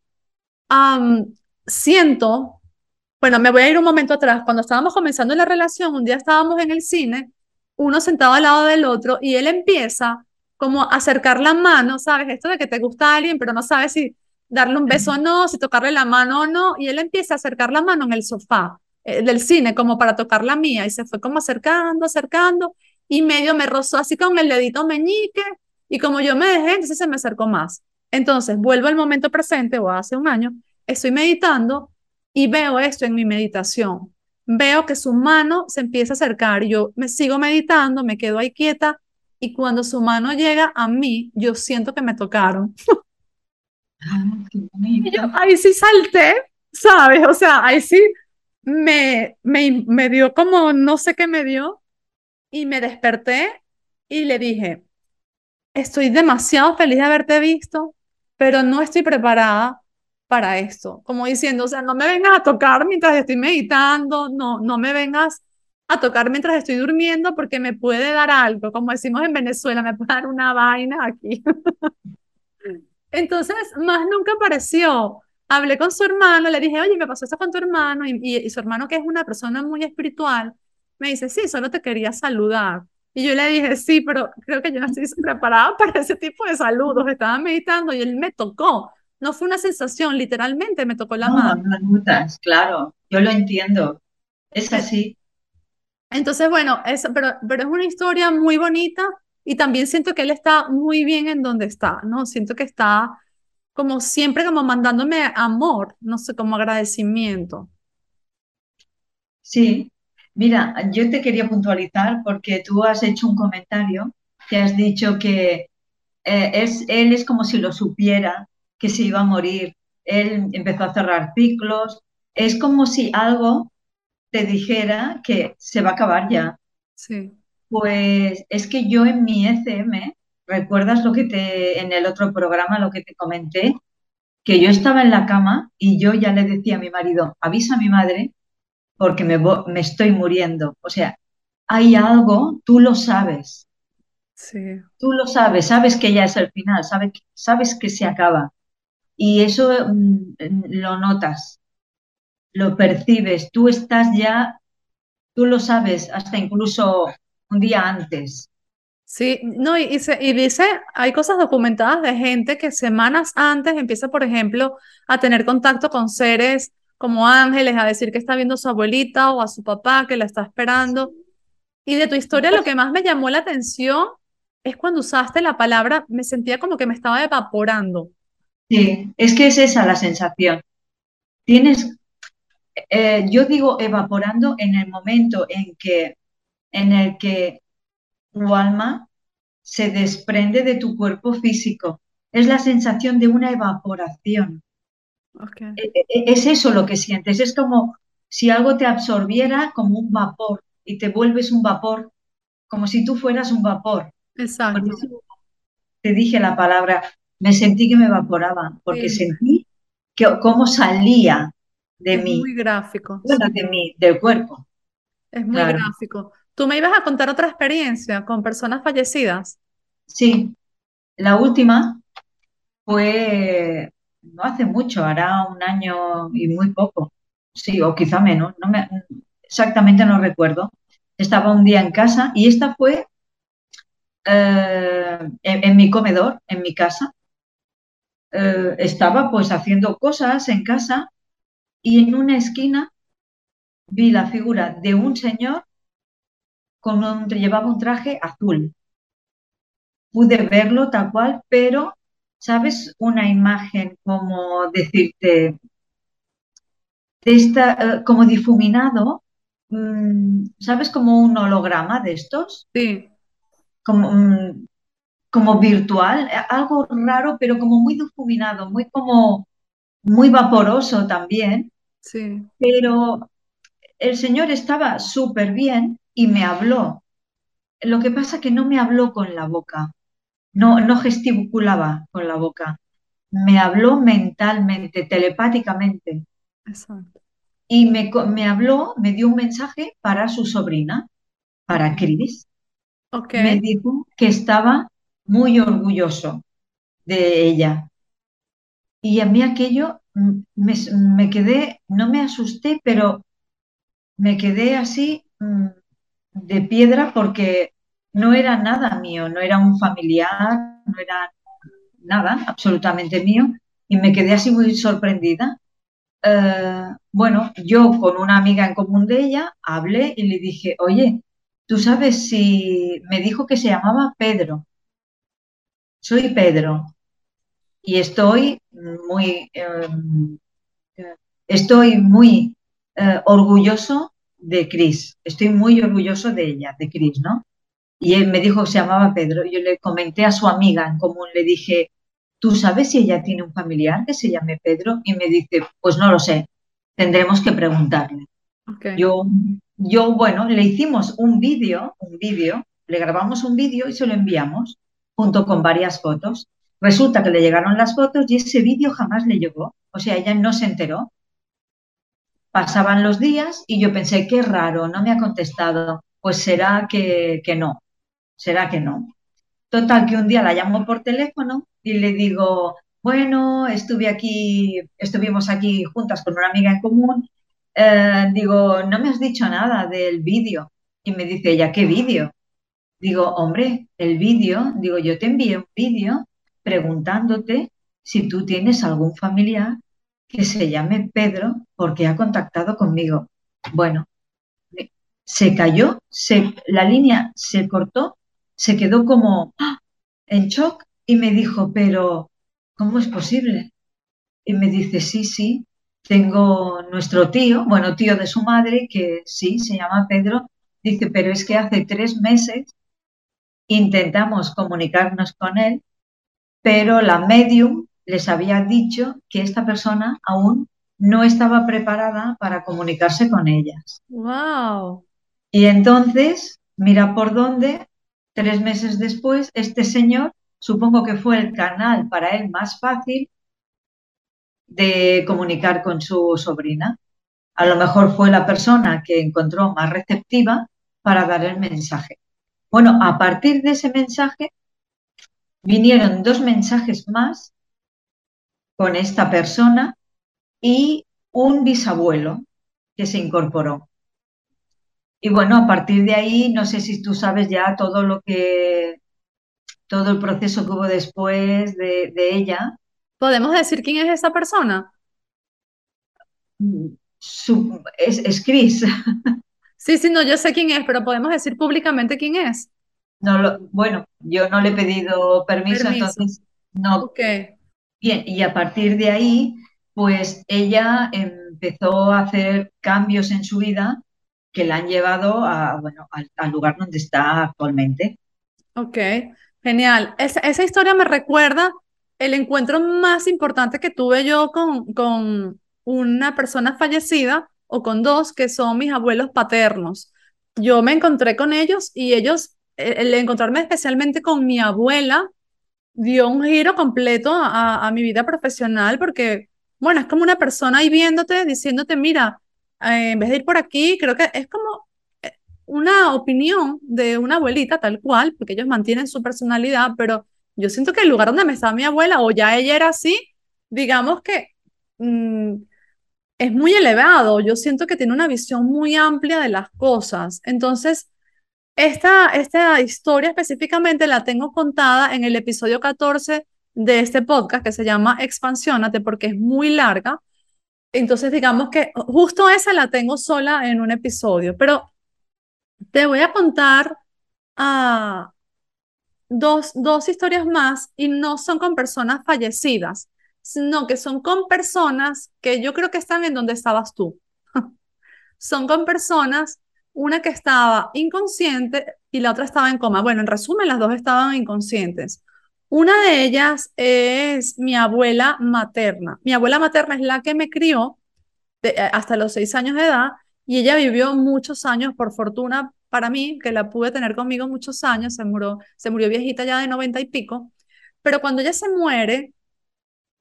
siento, bueno, me voy a ir un momento atrás, cuando estábamos comenzando la relación, un día estábamos en el cine, uno sentado al lado del otro y él empieza como a acercar la mano, ¿sabes? Esto de que te gusta alguien, pero no sabes si darle un beso o no, si tocarle la mano o no, y él empieza a acercar la mano en el sofá. Eh, del cine como para tocar la mía y se fue como acercando, acercando y medio me rozó así con el dedito meñique y como yo me dejé, entonces se me acercó más. Entonces vuelvo al momento presente o hace un año, estoy meditando y veo esto en mi meditación. Veo que su mano se empieza a acercar y yo me sigo meditando, me quedo ahí quieta y cuando su mano llega a mí, yo siento que me tocaron. Ah, [LAUGHS] y yo ahí sí salté, ¿sabes? O sea, ahí sí me, me, me dio como, no sé qué me dio, y me desperté y le dije, estoy demasiado feliz de haberte visto, pero no estoy preparada para esto. Como diciendo, o sea, no me vengas a tocar mientras estoy meditando, no, no me vengas a tocar mientras estoy durmiendo porque me puede dar algo, como decimos en Venezuela, me puede dar una vaina aquí. [LAUGHS] Entonces, más nunca apareció hablé con su hermano, le dije, oye, me pasó eso con tu hermano, y, su hermano, que es una persona muy espiritual, me dice, sí, solo te quería saludar. Y yo le dije, sí, pero creo que yo no estoy preparada [LAUGHS] para ese tipo de saludos. Estaba meditando y él me tocó. No fue una sensación, literalmente me tocó la mano. No, claro, yo lo entiendo. Es así. Entonces, bueno, es, pero, pero es una historia muy bonita y también siento que él está muy bien en donde está, ¿no? Siento que está como siempre como mandándome amor, no sé, como agradecimiento. Sí, mira, yo te quería puntualizar porque tú has hecho un comentario que has dicho que eh, es, él es como si lo supiera, que se iba a morir. Él empezó a cerrar ciclos. Es como si algo te dijera que se va a acabar ya. Sí. Pues es que yo en mi ECM ¿Recuerdas lo que te, en el otro programa, lo que te comenté? Que yo estaba en la cama y yo ya le decía a mi marido, avisa a mi madre porque me, me estoy muriendo. O sea, hay algo, tú lo sabes, Sí, tú lo sabes, sabes que ya es el final, sabes, sabes que se acaba. Y eso mm, lo notas, lo percibes, tú estás ya, tú lo sabes, hasta incluso un día antes. Sí, no, y, y se- y dice, hay cosas documentadas de gente que semanas antes empieza, por ejemplo, a tener contacto con seres como ángeles, a decir que está viendo a su abuelita o a su papá que la está esperando. Y de tu historia lo que más me llamó la atención es cuando usaste la palabra, me sentía como que me estaba evaporando. Sí, es que es esa la sensación. Tienes, eh, yo digo evaporando en el momento en que, en el que tu alma se desprende de tu cuerpo físico. Es la sensación de una evaporación. Okay. E- e- Es eso lo que sientes. Es como si algo te absorbiera como un vapor y te vuelves un vapor, como si tú fueras un vapor. Por Exacto. eso te dije la palabra, me sentí que me evaporaba, porque Sí, sentí que cómo salía de es mí, muy gráfico, bueno, de mí, del cuerpo, es muy claro. gráfico. Tú me ibas a contar otra experiencia con personas fallecidas. Sí, la última fue no hace mucho, hará un año y muy poco, sí, o quizá menos, no me, exactamente no recuerdo. Estaba un día en casa y esta fue eh, en, mi comedor, en mi casa. Eh, estaba pues haciendo cosas en casa y en una esquina vi la figura de un señor con un, llevaba un traje azul. Pude verlo tal cual, pero, ¿sabes? Una imagen como decirte, de esta, eh, como difuminado, mm, ¿sabes? Como un holograma de estos, Sí, como, mm, como virtual, eh, algo raro, pero como muy difuminado, muy como, muy vaporoso también, sí, pero el señor estaba súper bien y me habló. Lo que pasa que no me habló con la boca, no, no gesticulaba con la boca, me habló mentalmente, telepáticamente, exacto. y me, me habló, me dio un mensaje para su sobrina, para Ok, Chris. ok, Me dijo que estaba muy orgulloso de ella. Y a mí aquello me, me quedé, no me asusté, pero me quedé así mm, de piedra porque no era nada mío, no era un familiar, no era nada absolutamente mío. Y me quedé así muy sorprendida. Eh, bueno, yo con una amiga en común de ella hablé y le dije, oye, tú sabes si me dijo que se llamaba Pedro, soy Pedro y estoy muy, eh, estoy muy eh, orgulloso de Cris, estoy muy orgulloso de ella, de Cris, ¿no? Y él me dijo que se llamaba Pedro. Yo le comenté a su amiga en común, le dije, ¿tú sabes si ella tiene un familiar que se llame Pedro? Y me dice, pues no lo sé, tendremos que preguntarle. Yo, yo, bueno, le hicimos un vídeo, un vídeo, le grabamos un vídeo y se lo enviamos junto con varias fotos. Resulta que le llegaron las fotos y ese vídeo jamás le llegó. O sea, ella no se enteró. Pasaban los días y yo pensé, qué raro, no me ha contestado. Pues será que, que no, será que no. Total, que un día la llamo por teléfono y le digo, bueno, estuve aquí, estuvimos aquí juntas con una amiga en común. Eh, digo, no me has dicho nada del vídeo. Y me dice ella, ¿qué vídeo? Digo, hombre, el vídeo, digo, yo te envié un vídeo preguntándote si tú tienes algún familiar que se llame Pedro porque ha contactado conmigo. Bueno, se cayó, se, la línea se cortó, se quedó como ¡ah! en shock y me dijo, pero ¿cómo es posible? Y me dice, sí, sí, tengo nuestro tío, bueno, tío de su madre, que sí, se llama Pedro, dice, pero es que hace tres meses intentamos comunicarnos con él, pero la medium les había dicho que esta persona aún no estaba preparada para comunicarse con ellas. Wow, Y entonces, mira por dónde, tres meses después, este señor, supongo que fue el canal para él más fácil de comunicar con su sobrina. a lo mejor fue la persona que encontró más receptiva para dar el mensaje. Bueno, a partir de ese mensaje vinieron dos mensajes más con esta persona y un bisabuelo que se incorporó. Y bueno, a partir de ahí, no sé si tú sabes ya todo lo que, todo el proceso que hubo después de, ella. ¿Podemos decir quién es esa persona? es, es Chris. [LAUGHS] Sí, sí, no, yo sé quién es, pero podemos decir públicamente quién es. No lo, bueno, yo no le he pedido permiso, entonces no. Okay. Bien, y a partir de ahí, pues ella empezó a hacer cambios en su vida que la han llevado a, bueno, al, lugar donde está actualmente. Ok, genial. Esa, historia me recuerda el encuentro más importante que tuve yo con, con una persona fallecida o con dos que son mis abuelos paternos. Yo me encontré con ellos y ellos, el encontrarme especialmente con mi abuela, dio un giro completo a, a mi vida profesional porque, bueno, es como una persona ahí viéndote, diciéndote, mira, eh, en vez de ir por aquí, creo que es como eh, una opinión de una abuelita tal cual, porque ellos mantienen su personalidad, pero yo siento que el lugar donde me estaba mi abuela, o ya ella era así, digamos que mm, es muy elevado, yo siento que tiene una visión muy amplia de las cosas. Entonces, esta, esta historia específicamente la tengo contada en el episodio 14 de este podcast que se llama Expansionate porque es muy larga entonces, digamos que justo esa la tengo sola en un episodio, pero te voy a contar ah, dos, dos historias más y no son con personas fallecidas, sino que son con personas que yo creo que están en donde estabas tú. [LAUGHS] son con personas, una que estaba inconsciente y la otra estaba en coma. Bueno, en resumen, las dos estaban inconscientes. Una de ellas es mi abuela materna. Mi abuela materna es la que me crió eh, hasta los seis años de edad y ella vivió muchos años, por fortuna para mí, que la pude tener conmigo muchos años, se murió, se murió viejita ya de noventa y pico, pero cuando ella se muere,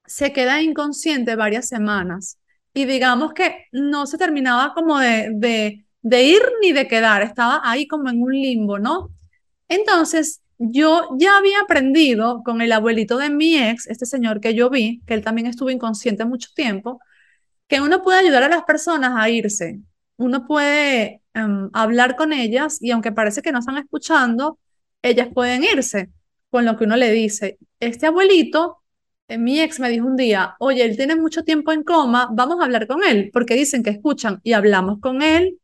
se queda inconsciente varias semanas y digamos que no se terminaba como de, de, de ir ni de quedar, estaba ahí como en un limbo, ¿no? Entonces, yo ya había aprendido con el abuelito de mi ex, este señor que yo vi, que él también estuvo inconsciente mucho tiempo, que uno puede ayudar a las personas a irse. Uno puede em, hablar con ellas y aunque parece que no están escuchando, ellas pueden irse con lo que uno le dice. Este abuelito, eh, mi ex me dijo un día, oye, él tiene mucho tiempo en coma, vamos a hablar con él, porque dicen que escuchan y hablamos con él.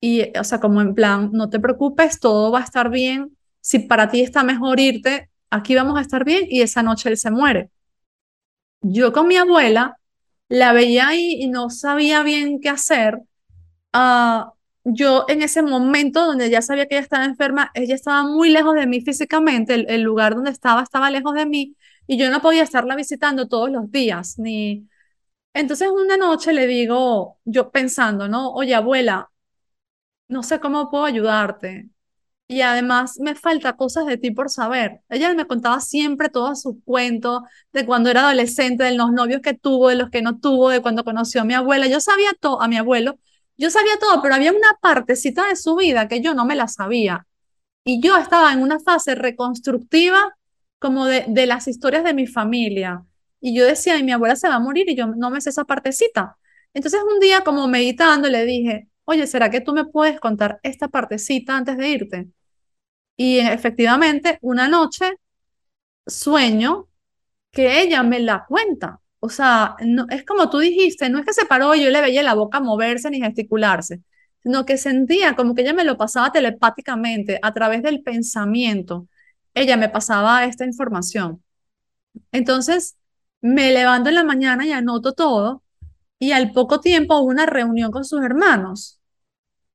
Y, o sea, como en plan, no te preocupes, todo va a estar bien, si para ti está mejor irte, aquí vamos a estar bien y esa noche él se muere. Yo con mi abuela la veía ahí y no sabía bien qué hacer. Uh, yo en ese momento donde ya sabía que ella estaba enferma, ella estaba muy lejos de mí físicamente, el, el, lugar donde estaba estaba lejos de mí y yo no podía estarla visitando todos los días, ni... Entonces una noche le digo, yo pensando, ¿no? Oye, abuela, no sé cómo puedo ayudarte. Y además me falta cosas de ti por saber. Ella me contaba siempre todos sus cuentos de cuando era adolescente, de los novios que tuvo, de los que no tuvo, de cuando conoció a mi abuela. Yo sabía todo, a mi abuelo, yo sabía todo, pero había una partecita de su vida que yo no me la sabía. Y yo estaba en una fase reconstructiva como de, de las historias de mi familia. Y yo decía, y mi abuela se va a morir y yo no me sé esa partecita. Entonces un día como meditando le dije, oye, ¿será que tú me puedes contar esta partecita antes de irte? Y efectivamente, una noche sueño que ella me la cuenta. O sea, no, es como tú dijiste, no es que se paró y yo le veía la boca moverse ni gesticularse, sino que sentía como que ella me lo pasaba telepáticamente a través del pensamiento. Ella me pasaba esta información. Entonces, me levanto en la mañana y anoto todo y al poco tiempo hubo una reunión con sus hermanos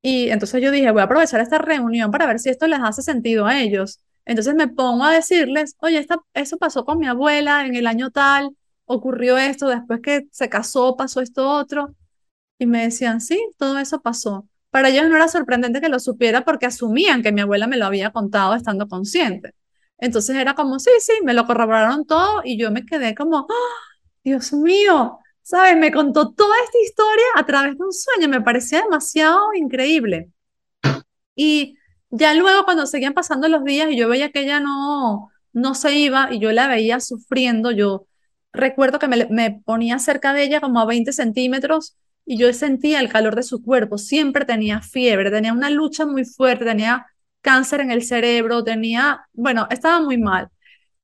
y entonces yo dije, voy a aprovechar esta reunión para ver si esto les hace sentido a ellos. Entonces me pongo a decirles, oye, esta, eso pasó con mi abuela en el año tal, ocurrió esto, después que se casó pasó esto otro. Y me decían, sí, todo eso pasó. Para ellos no era sorprendente que lo supiera porque asumían que mi abuela me lo había contado estando consciente. Entonces era como, sí, sí, me lo corroboraron todo y yo me quedé como, ¡Ah! Dios mío, ¿sabes? Me contó toda esta historia a través de un sueño, me parecía demasiado increíble. Y ya luego cuando seguían pasando los días y yo veía que ella no, no se iba y yo la veía sufriendo, yo recuerdo que me, me ponía cerca de ella como a 20 centímetros y yo sentía el calor de su cuerpo, siempre tenía fiebre, tenía una lucha muy fuerte, tenía cáncer en el cerebro, tenía, bueno, estaba muy mal.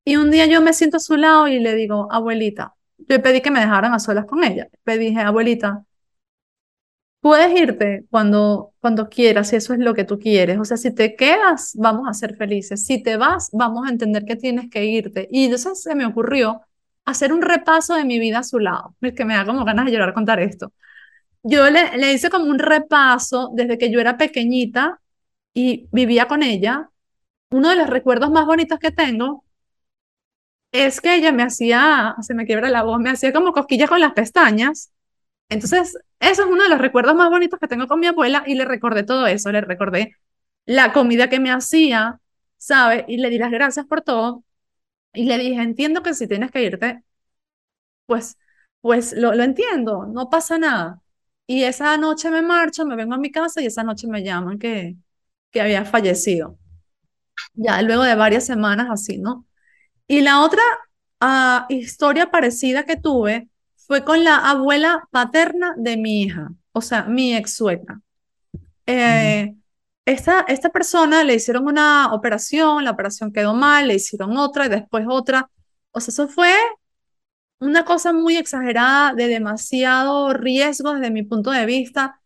Y un día yo me siento a su lado y le digo, abuelita, yo pedí que me dejaran a solas con ella. Le dije, abuelita, puedes irte cuando, cuando quieras, si eso es lo que tú quieres. O sea, si te quedas, vamos a ser felices. Si te vas, vamos a entender que tienes que irte. Y entonces se me ocurrió hacer un repaso de mi vida a su lado. Es que me da como ganas de llorar contar esto. Yo le, le hice como un repaso desde que yo era pequeñita y vivía con ella. Uno de los recuerdos más bonitos que tengo es que ella me hacía, se me quiebra la voz, me hacía como cosquillas con las pestañas. Entonces, eso es uno de los recuerdos más bonitos que tengo con mi abuela y le recordé todo eso, le recordé la comida que me hacía, ¿sabe? Y le di las gracias por todo. Y le dije, entiendo que si tienes que irte, pues, pues lo, lo entiendo, no pasa nada. Y esa noche me marcho, me vengo a mi casa y esa noche me llaman que, que había fallecido. Ya luego de varias semanas así, ¿no? Y la otra ah, historia parecida que tuve fue con la abuela paterna de mi hija, o sea, mi ex suegra. Eh, esta, esta persona le hicieron una operación, la operación quedó mal, le hicieron otra y después otra. O sea, eso fue una cosa muy exagerada, de demasiado riesgo desde mi punto de vista.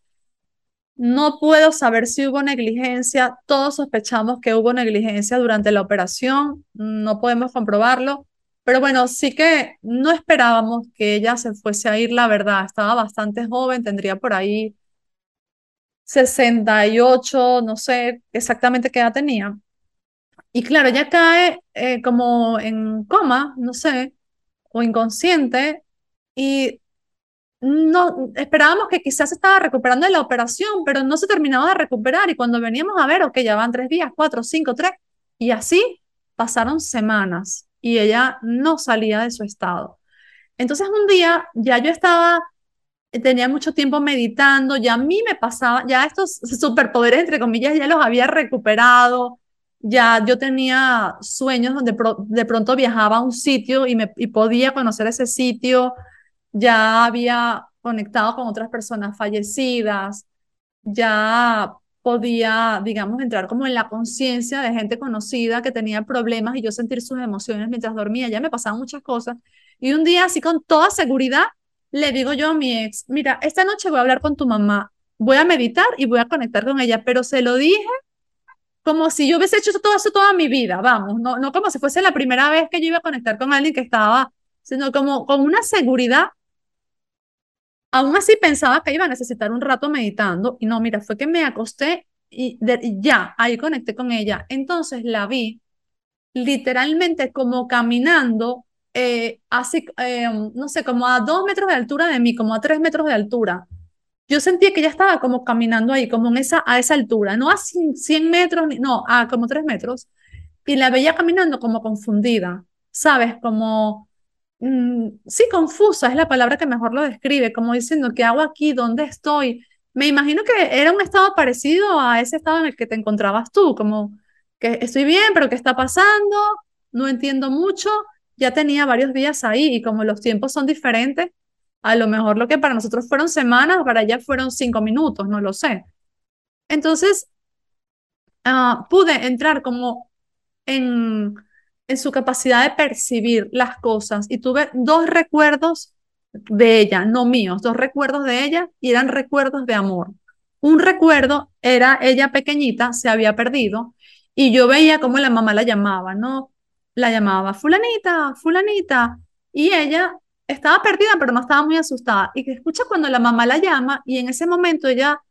No puedo saber si hubo negligencia. Todos sospechamos que hubo negligencia durante la operación. No podemos comprobarlo. Pero bueno, sí que no esperábamos que ella se fuese a ir, la verdad. Estaba bastante joven, tendría por ahí 68, no sé exactamente qué edad tenía. Y claro, ella cae eh, como en coma, no sé, o inconsciente, y no esperábamos que quizás se estaba recuperando de la operación, pero no se terminaba de recuperar. Y cuando veníamos a ver, ok, ya van tres días, cuatro, cinco, tres, y así pasaron semanas y ella no salía de su estado. Entonces un día ya yo estaba, tenía mucho tiempo meditando, ya a mí me pasaba, ya estos superpoderes, entre comillas, ya los había recuperado, ya yo tenía sueños donde de pronto viajaba a un sitio y, me, y podía conocer ese sitio ya había conectado con otras personas fallecidas, ya podía, digamos, entrar como en la conciencia de gente conocida que tenía problemas y yo sentir sus emociones mientras dormía, ya me pasaban muchas cosas. Y un día, así con toda seguridad, le digo yo a mi ex, mira, esta noche voy a hablar con tu mamá, voy a meditar y voy a conectar con ella, pero se lo dije como si yo hubiese hecho todo eso toda mi vida, vamos, no, no como si fuese la primera vez que yo iba a conectar con alguien que estaba, sino como con una seguridad Aún así pensaba que iba a necesitar un rato meditando y no, mira, fue que me acosté y, ya, ahí conecté con ella. Entonces la vi literalmente como caminando, eh, así, eh, no sé, como a dos metros de altura de mí, como a tres metros de altura. Yo sentía que ella estaba como caminando ahí, como en esa, a esa altura, no a 100 metros, no, a como tres metros. Y la veía caminando como confundida, ¿sabes? Como Mm, sí, confusa es la palabra que mejor lo describe, como diciendo, ¿qué hago aquí? ¿Dónde estoy? Me imagino que era un estado parecido a ese estado en el que te encontrabas tú, como que estoy bien, pero ¿qué está pasando? No entiendo mucho. Ya tenía varios días ahí y como los tiempos son diferentes, a lo mejor lo que para nosotros fueron semanas, para ella fueron cinco minutos, no lo sé. Entonces, ah, pude entrar como en en su capacidad de percibir las cosas y tuve dos recuerdos de ella, no míos, dos recuerdos de ella y eran recuerdos de amor. Un recuerdo era ella pequeñita, se había perdido y yo veía cómo la mamá la llamaba, ¿no? La llamaba fulanita, fulanita y ella estaba perdida pero no estaba muy asustada y que escucha cuando la mamá la llama y en ese momento ella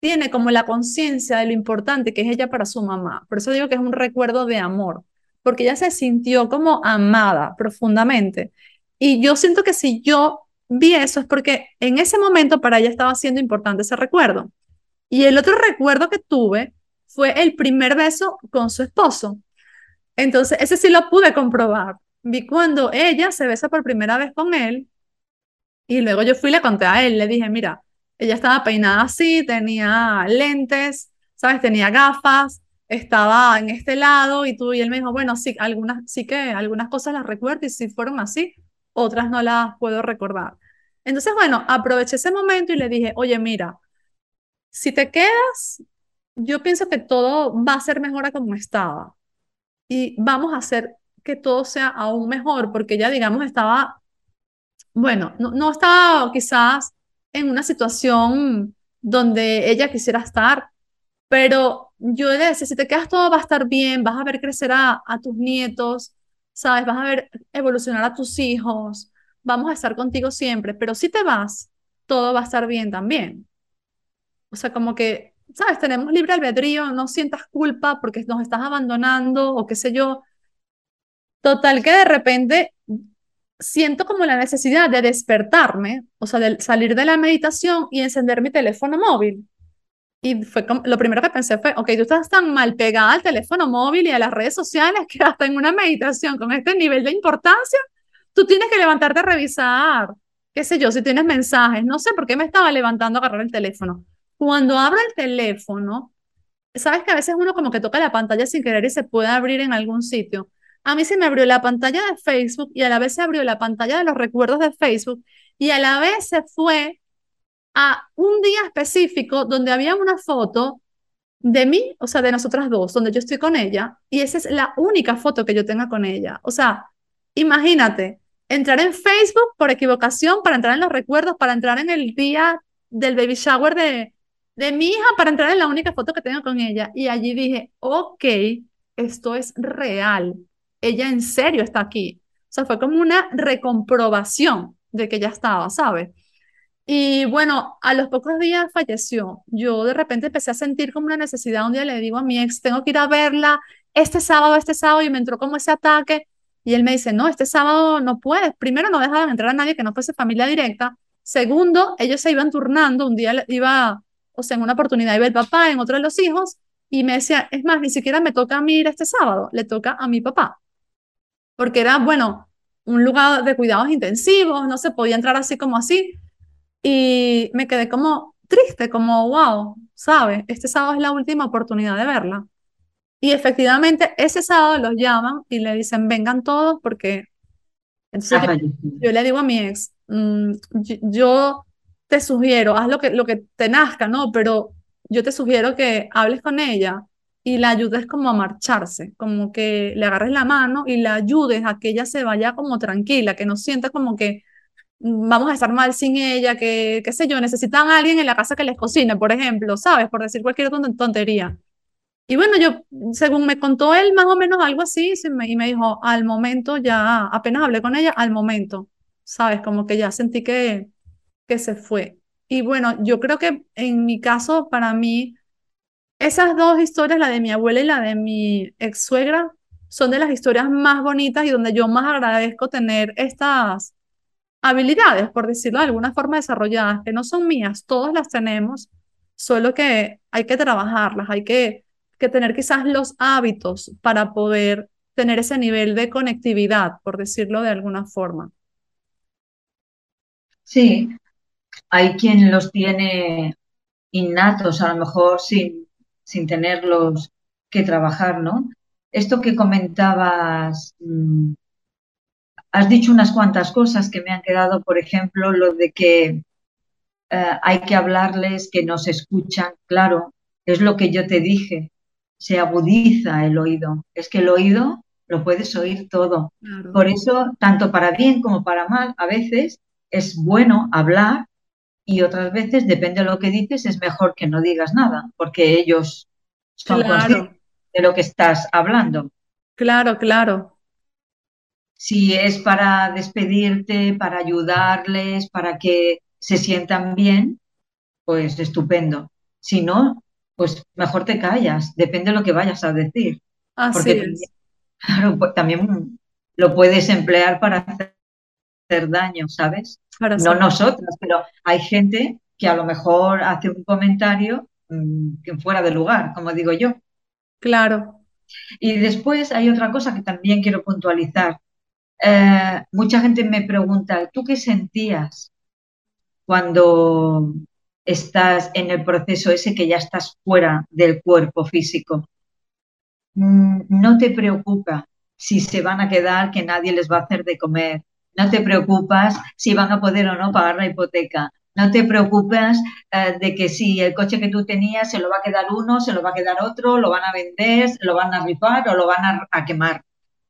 tiene como la conciencia de lo importante que es ella para su mamá. Por eso digo que es un recuerdo de amor porque ella se sintió como amada profundamente. Y yo siento que si yo vi eso es porque en ese momento para ella estaba siendo importante ese recuerdo. Y el otro recuerdo que tuve fue el primer beso con su esposo. Entonces, ese sí lo pude comprobar. Vi cuando ella se besa por primera vez con él Y luego yo fui y le conté a él, le dije, mira, ella estaba peinada así, tenía lentes, ¿sabes? Tenía gafas, estaba en este lado y tú y él me dijo, bueno, sí, algunas, sí que algunas cosas las recuerdo y si fueron así, otras no las puedo recordar. Entonces, bueno, aproveché ese momento y le dije, oye, mira, si te quedas, yo pienso que todo va a ser mejor a como estaba y vamos a hacer que todo sea aún mejor, porque ella, digamos, estaba, bueno, no, no estaba quizás en una situación donde ella quisiera estar, pero yo le decía, si te quedas todo va a estar bien, vas a ver crecer a, a tus nietos, ¿sabes? Vas a ver evolucionar a tus hijos, vamos a estar contigo siempre, pero si te vas, todo va a estar bien también. O sea, como que, ¿sabes? Tenemos libre albedrío, no sientas culpa porque nos estás abandonando o qué sé yo. Total que de repente siento como la necesidad de despertarme, o sea, de salir de la meditación y encender mi teléfono móvil. Y fue como, lo primero que pensé fue, ok, tú estás tan mal pegada al teléfono móvil y a las redes sociales que hasta en una meditación con este nivel de importancia, tú tienes que levantarte a revisar, qué sé yo, si tienes mensajes. No sé por qué me estaba levantando a agarrar el teléfono. Cuando abro el teléfono, sabes que a veces uno como que toca la pantalla sin querer y se puede abrir en algún sitio. A mí se me abrió la pantalla de Facebook y a la vez se abrió la pantalla de los recuerdos de Facebook y a la vez se fue a un día específico donde había una foto de mí, o sea, de nosotras dos, donde yo estoy con ella, y esa es la única foto que yo tenga con ella. O sea, imagínate, entrar en Facebook por equivocación para entrar en los recuerdos, para entrar en el día del baby shower de, de mi hija, para entrar en la única foto que tengo con ella. Y allí dije, ok, esto es real. Ella en serio está aquí. O sea, fue como una recomprobación de que ya estaba, ¿sabes? Y bueno, a los pocos días falleció. Yo de repente empecé a sentir como una necesidad. Un día le digo a mi ex, tengo que ir a verla este sábado, este sábado, y me entró como ese ataque. Y él me dice, no, este sábado no puedes. Primero, no dejaban entrar a nadie que no fuese familia directa. Segundo, ellos se iban turnando. Un día iba, o sea, en una oportunidad iba el papá, en otro de los hijos. Y me decía, es más, ni siquiera me toca a mí ir este sábado, le toca a mi papá. Porque era, bueno, un lugar de cuidados intensivos, no se podía entrar así como así. Y me quedé como triste, como, wow, ¿sabes? Este sábado es la última oportunidad de verla. Y efectivamente, ese sábado los llaman y le dicen, vengan todos porque... Entonces yo, le digo a mi ex, mm, yo, te sugiero, haz lo que, lo que te nazca, ¿no? Pero yo te sugiero que hables con ella y la ayudes como a marcharse, como que le agarres la mano y la ayudes a que ella se vaya como tranquila, que no sienta como que vamos a estar mal sin ella, que, qué sé yo, necesitan a alguien en la casa que les cocine, por ejemplo, ¿sabes? Por decir cualquier tontería. Y bueno, yo, según me contó él, más o menos algo así, y me dijo, al momento ya, apenas hablé con ella, al momento, ¿sabes? Como que ya sentí que, que se fue. Y bueno, yo creo que en mi caso, para mí, esas dos historias, la de mi abuela y la de mi ex suegra, son de las historias más bonitas y donde yo más agradezco tener estas habilidades, por decirlo de alguna forma, desarrolladas, que no son mías, todas las tenemos, solo que hay que trabajarlas, hay que, que tener quizás los hábitos para poder tener ese nivel de conectividad, por decirlo de alguna forma. Sí, hay quien los tiene innatos, a lo mejor sin, sin tenerlos que trabajar, ¿no? Esto que comentabas mm, has dicho unas cuantas cosas que me han quedado, por ejemplo, lo de que eh, hay que hablarles, que nos escuchan. Claro, es lo que yo te dije, se agudiza el oído. Es que el oído lo puedes oír todo. Por eso, tanto para bien como para mal, a veces es bueno hablar y otras veces, depende de lo que dices, es mejor que no digas nada, porque ellos son conscientes de lo que estás hablando. Claro, claro. Si es para despedirte, para ayudarles, para que se sientan bien, pues estupendo. Si no, pues mejor te callas, depende de lo que vayas a decir. Así es. Claro, pues, también lo puedes emplear para hacer daño, ¿sabes? no nosotros, pero hay gente que a lo mejor hace un comentario mm, fuera de lugar, como digo yo. Claro. Y después hay otra cosa que también quiero puntualizar. Eh, mucha gente me pregunta, ¿tú qué sentías cuando estás en el proceso ese que ya estás fuera del cuerpo físico. Mm, no te preocupa si se van a quedar, que nadie les va a hacer de comer. No te preocupas si van a poder o no pagar la hipoteca. No te preocupas eh, de que si el coche que tú tenías se lo va a quedar uno, se lo va a quedar otro, lo van a vender, lo van a rifar o lo van a, quemar.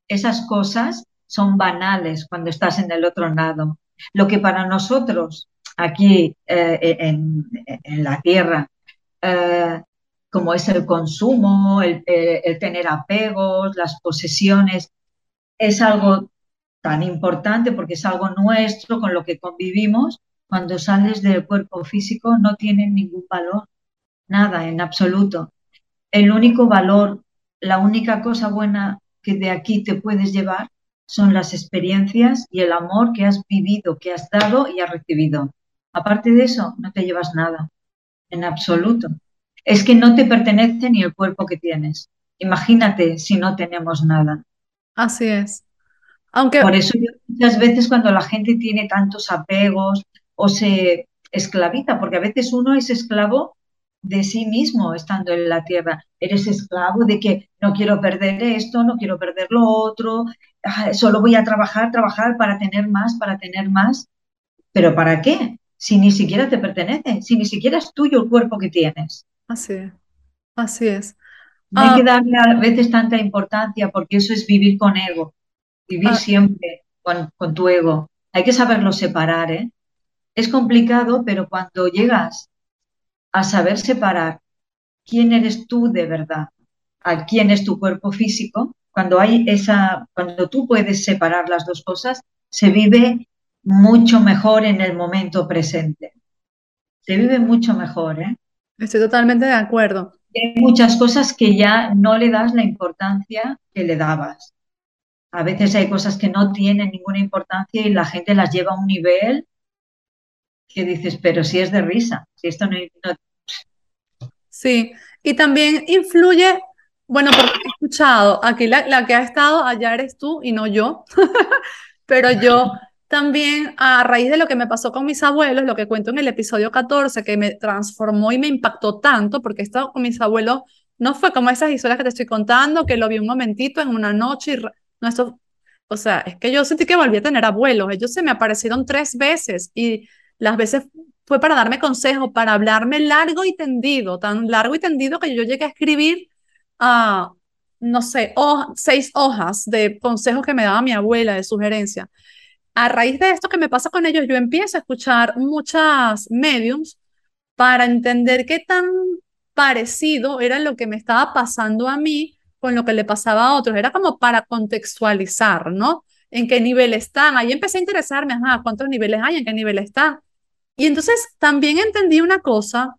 Esas cosas son banales cuando estás en el otro lado. Lo que para nosotros aquí eh, en, la tierra, eh, como es el consumo, el, el tener apegos, las posesiones, es algo tan importante porque es algo nuestro con lo que convivimos cuando sales del cuerpo físico no tienen ningún valor, nada en absoluto. El único valor, la única cosa buena que de aquí te puedes llevar son las experiencias y el amor que has vivido, que has dado y has recibido. Aparte de eso, no te llevas nada, en absoluto. Es que no te pertenece ni el cuerpo que tienes. Imagínate si no tenemos nada. Así es. Aunque... Por eso muchas veces cuando la gente tiene tantos apegos, o se esclaviza, porque a veces uno es esclavo de sí mismo estando en la tierra. Eres esclavo de que no quiero perder esto, no quiero perder lo otro, solo voy a trabajar, trabajar para tener más, para tener más. ¿Pero para qué? Si ni siquiera te pertenece, si ni siquiera es tuyo el cuerpo que tienes. Así es, así es. No hay que ah. darle a veces tanta importancia porque eso es vivir con ego, vivir ah. siempre con, con tu ego. Hay que saberlo separar, ¿eh? Es complicado, pero cuando llegas a saber separar quién eres tú de verdad, a quién es tu cuerpo físico, cuando hay esa, cuando tú puedes separar las dos cosas, se vive mucho mejor en el momento presente. Se vive mucho mejor, ¿eh? Estoy totalmente de acuerdo. Hay muchas cosas que ya no le das la importancia que le dabas. A veces hay cosas que no tienen ninguna importancia y la gente las lleva a un nivel que dices, pero si es de risa, si esto no, Sí, y también influye, bueno, porque he escuchado, aquí la, que ha estado allá eres tú y no yo, [LAUGHS] pero yo también a raíz de lo que me pasó con mis abuelos, lo que cuento en el episodio 14, que me transformó y me impactó tanto, porque estado con mis abuelos no fue como esas historias que te estoy contando, que lo vi un momentito en una noche y no, esto, o sea, es que yo sentí que volví a tener abuelos, ellos se me aparecieron tres veces y las veces fue para darme consejo, para hablarme largo y tendido, tan largo y tendido que yo llegué a escribir, a no sé, seis hojas de consejos que me daba mi abuela, de sugerencia. A raíz de esto que me pasa con ellos, yo empiezo a escuchar muchas mediums para entender qué tan parecido era lo que me estaba pasando a mí con lo que le pasaba a otros. Era como para contextualizar, ¿no? En qué nivel están. Ahí empecé a interesarme, ajá, ¿cuántos niveles hay? ¿En qué nivel están? Y entonces también entendí una cosa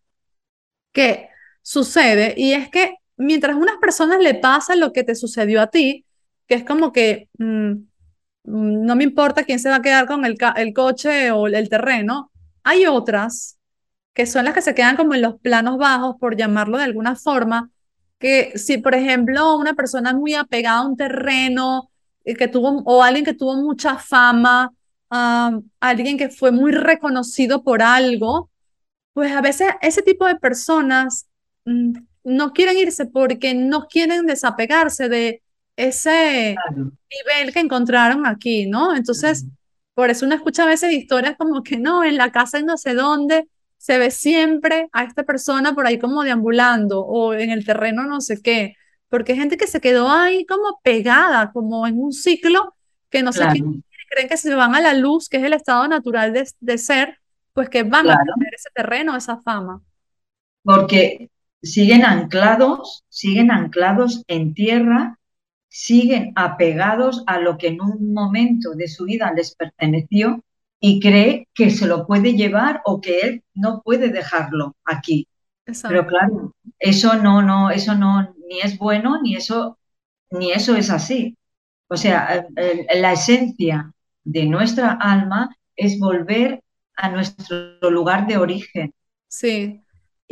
que sucede y es que mientras unas personas le pasa lo que te sucedió a ti, que es como que mm, mm, no me importa quién se va a quedar con el, coche o el terreno, hay otras que son las que se quedan como en los planos bajos, por llamarlo de alguna forma, que si, por ejemplo, una persona muy apegada a un terreno, eh, que tuvo, o alguien que tuvo mucha fama, alguien que fue muy reconocido por algo, pues a veces ese tipo de personas mm, no quieren irse porque no quieren desapegarse de ese nivel que encontraron aquí, ¿no? Entonces, por eso uno escucha a veces historias como que no, en la casa y no sé dónde se ve siempre a esta persona por ahí como deambulando o en el terreno no sé qué, porque hay gente que se quedó ahí como pegada, como en un ciclo que no sé qué creen que se van a la luz, que es el estado natural de, ser, pues que van a tener ese terreno, esa fama. Porque siguen anclados, siguen anclados en tierra, siguen apegados a lo que en un momento de su vida les perteneció y cree que se lo puede llevar o que él no puede dejarlo aquí. Pero claro, eso no, no, eso no, ni es bueno, ni eso, ni eso es así. O sea, la esencia de nuestra alma es volver a nuestro lugar de origen. Sí.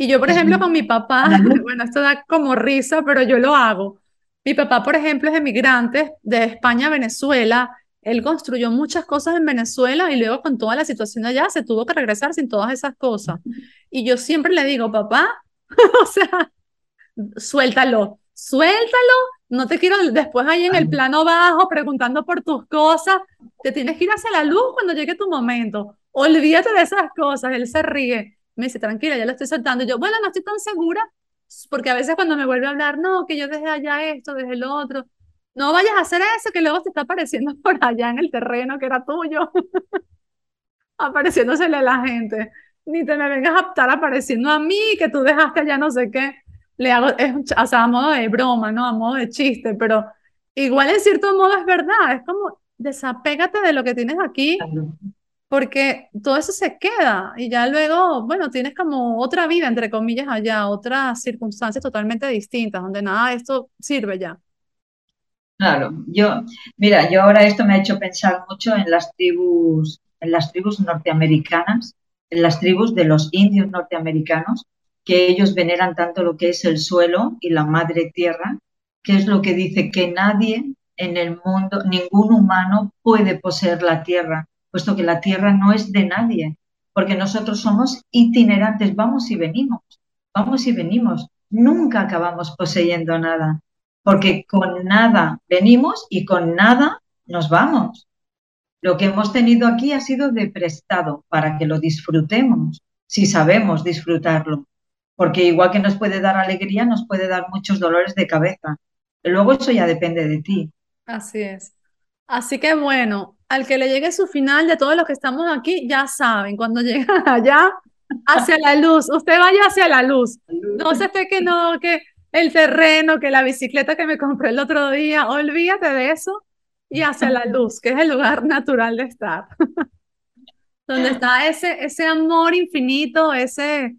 Y yo, por ejemplo, con mi papá, [LAUGHS] bueno, esto da como risa, pero yo lo hago. Mi papá, por ejemplo, es emigrante de España a Venezuela. Él construyó muchas cosas en Venezuela y luego con toda la situación allá se tuvo que regresar sin todas esas cosas. Y yo siempre le digo, papá, [LAUGHS] o sea, suéltalo, suéltalo, no te quiero después ahí en el plano bajo preguntando por tus cosas, te tienes que ir hacia la luz cuando llegue tu momento, olvídate de esas cosas, él se ríe, me dice, tranquila, ya lo estoy soltando, y yo, bueno, no estoy tan segura, porque a veces cuando me vuelve a hablar, no, que yo dejé allá esto, desde el otro, no vayas a hacer eso que luego te está apareciendo por allá en el terreno que era tuyo, [LAUGHS] apareciéndosele a la gente, ni te me vengas a estar apareciendo a mí, que tú dejaste allá no sé qué le hago, es, o sea, a modo de broma, ¿no? A modo de chiste, pero igual en cierto modo es verdad, es como desapégate de lo que tienes aquí, porque todo eso se queda y ya luego, bueno, tienes como otra vida, entre comillas, allá, otras circunstancias totalmente distintas, donde nada de esto sirve ya. Claro, yo, mira, yo ahora esto me ha hecho pensar mucho en las tribus, en las tribus norteamericanas, en las tribus de los indios norteamericanos, que ellos veneran tanto lo que es el suelo y la madre tierra, que es lo que dice que nadie en el mundo, ningún humano puede poseer la tierra, puesto que la tierra no es de nadie, porque nosotros somos itinerantes, vamos y venimos, vamos y venimos, nunca acabamos poseyendo nada, porque con nada venimos y con nada nos vamos. Lo que hemos tenido aquí ha sido de prestado para que lo disfrutemos, si sabemos disfrutarlo porque igual que nos puede dar alegría, nos puede dar muchos dolores de cabeza. Luego eso ya depende de ti. Así es. Así que bueno, al que le llegue su final de todos los que estamos aquí, ya saben, cuando [LAUGHS] llegan allá, hacia la luz, usted vaya hacia la luz. No se esté que no, que el terreno, que la bicicleta que me compré el otro día, olvídate de eso y hacia la luz, que es el lugar [LAUGHS] natural de estar. [LAUGHS] Donde está ese, ese amor infinito, ese,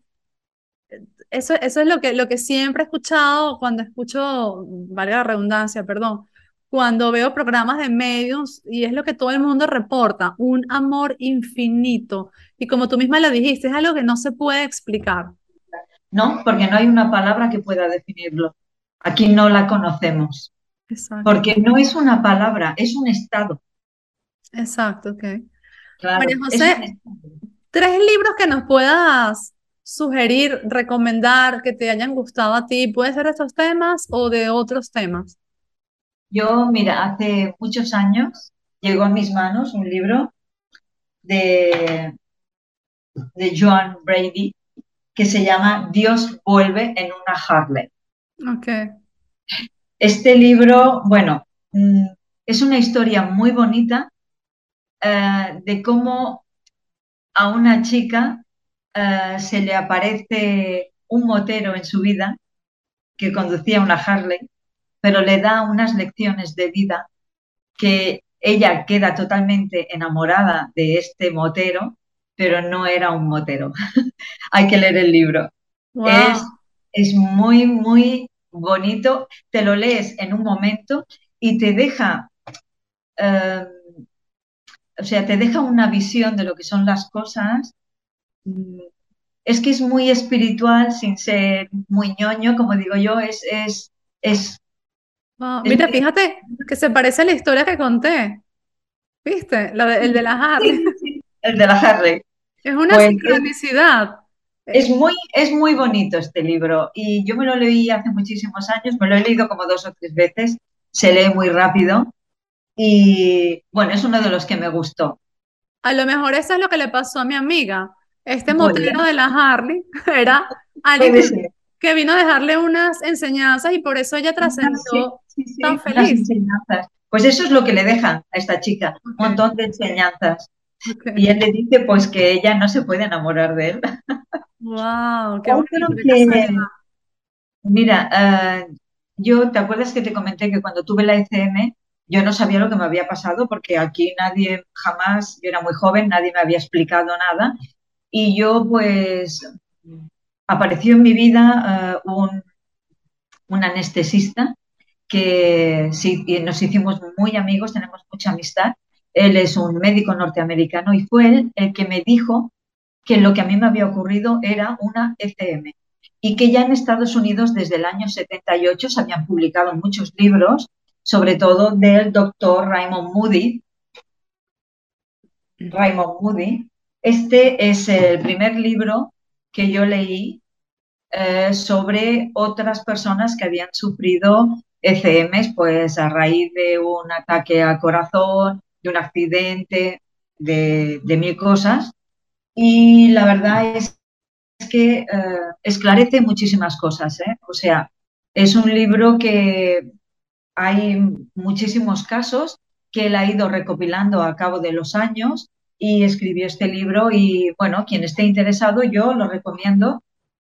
eso, eso es lo que, lo que siempre he escuchado cuando escucho, valga la redundancia, perdón, cuando veo programas de medios y es lo que todo el mundo reporta, un amor infinito. Y como tú misma lo dijiste, es algo que no se puede explicar. No, porque no hay una palabra que pueda definirlo. Aquí no la conocemos. Exacto. Porque no es una palabra, es un estado. Exacto, ok. María José, tres libros que nos puedas sugerir, recomendar que te hayan gustado a ti? ¿Puede ser de estos temas o de otros temas? Yo, mira, hace muchos años llegó a mis manos un libro de, de Joan Brady que se llama Dios vuelve en una Harley. Okay. Este libro, bueno, mm, es una historia muy bonita eh, de cómo a una chica eh, se le aparece un motero en su vida que conducía una Harley, pero le da unas lecciones de vida que ella queda totalmente enamorada de este motero, pero no era un motero. [LAUGHS] Hay que leer el libro. Es, es muy, muy bonito. Te lo lees en un momento y te deja, eh, o sea, te deja una visión de lo que son las cosas es que es muy espiritual sin ser muy ñoño, como digo yo, es... es, es, mira, fíjate que se parece a la historia que conté. ¿Viste? el de la Harley. el de la Harley. [LAUGHS] Es una pues, sincronicidad. Es muy, es muy bonito este libro y yo me lo leí hace muchísimos años, me lo he leído como dos o tres veces, se lee muy rápido y bueno, es uno de los que me gustó. A lo mejor eso es lo que le pasó a mi amiga este motero de la Harley [LAUGHS] era alguien que, vino a dejarle unas enseñanzas y por eso ella trascendió tan feliz. Pues eso es lo que le deja a esta chica, un montón de enseñanzas. Y él le dice pues que ella no se puede enamorar de él. Wow, [LAUGHS] qué bonito. mira, eh, yo te acuerdas que te comenté que cuando tuve la ECM yo no sabía lo que me había pasado porque aquí nadie jamás, yo era muy joven, nadie me había explicado nada y yo pues apareció en mi vida eh, un, un, anestesista que sí, nos hicimos muy amigos, tenemos mucha amistad. Él es un médico norteamericano y fue él el que me dijo que lo que a mí me había ocurrido era una ECM y que ya en Estados Unidos desde el año 78 se habían publicado muchos libros, sobre todo del doctor Raymond Moody, Raymond Moody. Este es el primer libro que yo leí eh, sobre otras personas que habían sufrido ECMs, pues a raíz de un ataque al corazón, de un accidente, de, mil cosas. Y la verdad es que eh, esclarece muchísimas cosas. ¿eh? O sea, es un libro que hay muchísimos casos que él ha ido recopilando a cabo de los años y escribió este libro y bueno, quien esté interesado yo lo recomiendo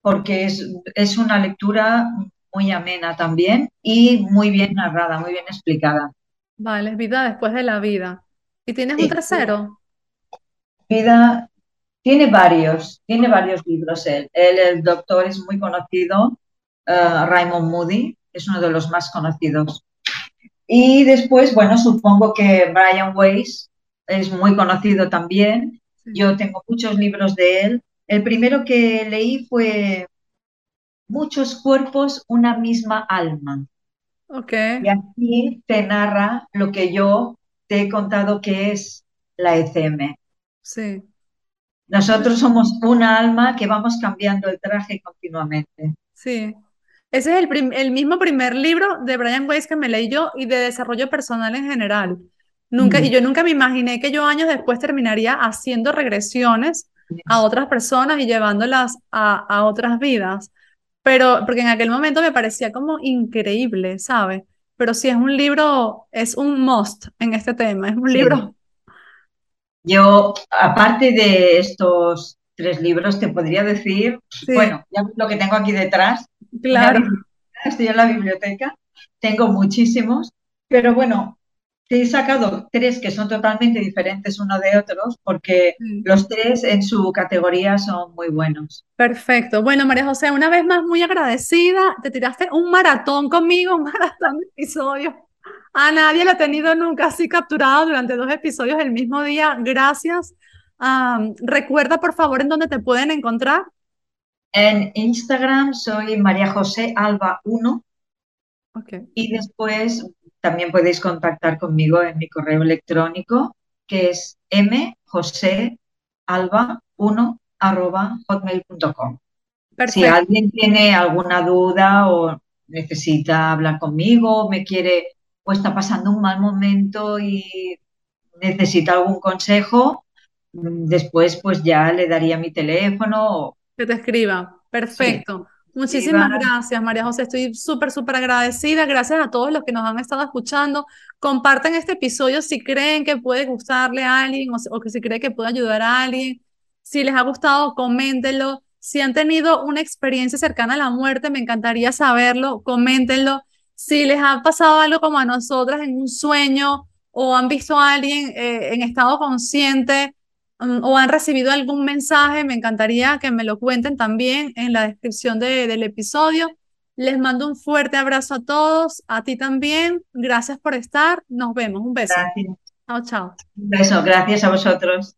porque es, es una lectura muy amena también y muy bien narrada, muy bien explicada. Vale, vida después de la vida. ¿Y tienes un tercero? Vida, tiene varios, tiene varios libros él. el doctor, es muy conocido, uh, Raymond Moody, es uno de los más conocidos. Y después, bueno, supongo que Brian Weiss es muy conocido también. Yo tengo muchos libros de él. El primero que leí fue Muchos cuerpos, una misma alma. Okay. Y aquí te narra lo que yo te he contado que es la ECM. Sí. Nosotros somos una alma que vamos cambiando el traje continuamente. Sí. Ese es el, el mismo primer libro de Brian Weiss que me leí yo y de desarrollo personal en general. Nunca, Y mm. yo nunca me imaginé que yo años después terminaría haciendo regresiones a otras personas y llevándolas a, a otras vidas. Pero, porque en aquel momento me parecía como increíble, ¿sabes? Pero sí es un libro, es un must en este tema, es un libro. Yo, aparte de estos tres libros, te podría decir, bueno, ya lo que tengo aquí detrás. Claro. Estoy en la biblioteca, tengo muchísimos, pero bueno, he sacado tres que son totalmente diferentes uno de otros porque los tres en su categoría son muy buenos. Perfecto. Bueno, María José, una vez más muy agradecida. Te tiraste un maratón conmigo, un [LAUGHS] maratón de episodios. A nadie lo he tenido nunca así capturado durante dos episodios el mismo día. Gracias. recuerda, por favor, en dónde te pueden encontrar. En Instagram soy María José Alba 1. Okay. Y después también podéis contactar conmigo en mi correo electrónico, que es mjosealba1 hotmail.com. Si alguien tiene alguna duda o necesita hablar conmigo, me quiere o está pasando un mal momento y necesita algún consejo, después pues ya le daría mi teléfono. Que te escriba. Perfecto. Muchísimas gracias, María José. Estoy súper, súper agradecida. Gracias a todos los que nos han estado escuchando. Compartan este episodio si creen que puede gustarle a alguien o, que si creen que puede ayudar a alguien. Si les ha gustado, coméntenlo. Si han tenido una experiencia cercana a la muerte, me encantaría saberlo. Coméntenlo. Si les ha pasado algo como a nosotras en un sueño o han visto a alguien eh, en estado consciente, Mm, o han recibido algún mensaje, me encantaría que me lo cuenten también en la descripción de, del episodio. Les mando un fuerte abrazo a todos, a ti también. Gracias por estar. Nos vemos. Un beso. Gracias. Chao, chao. Un beso. Gracias a vosotros.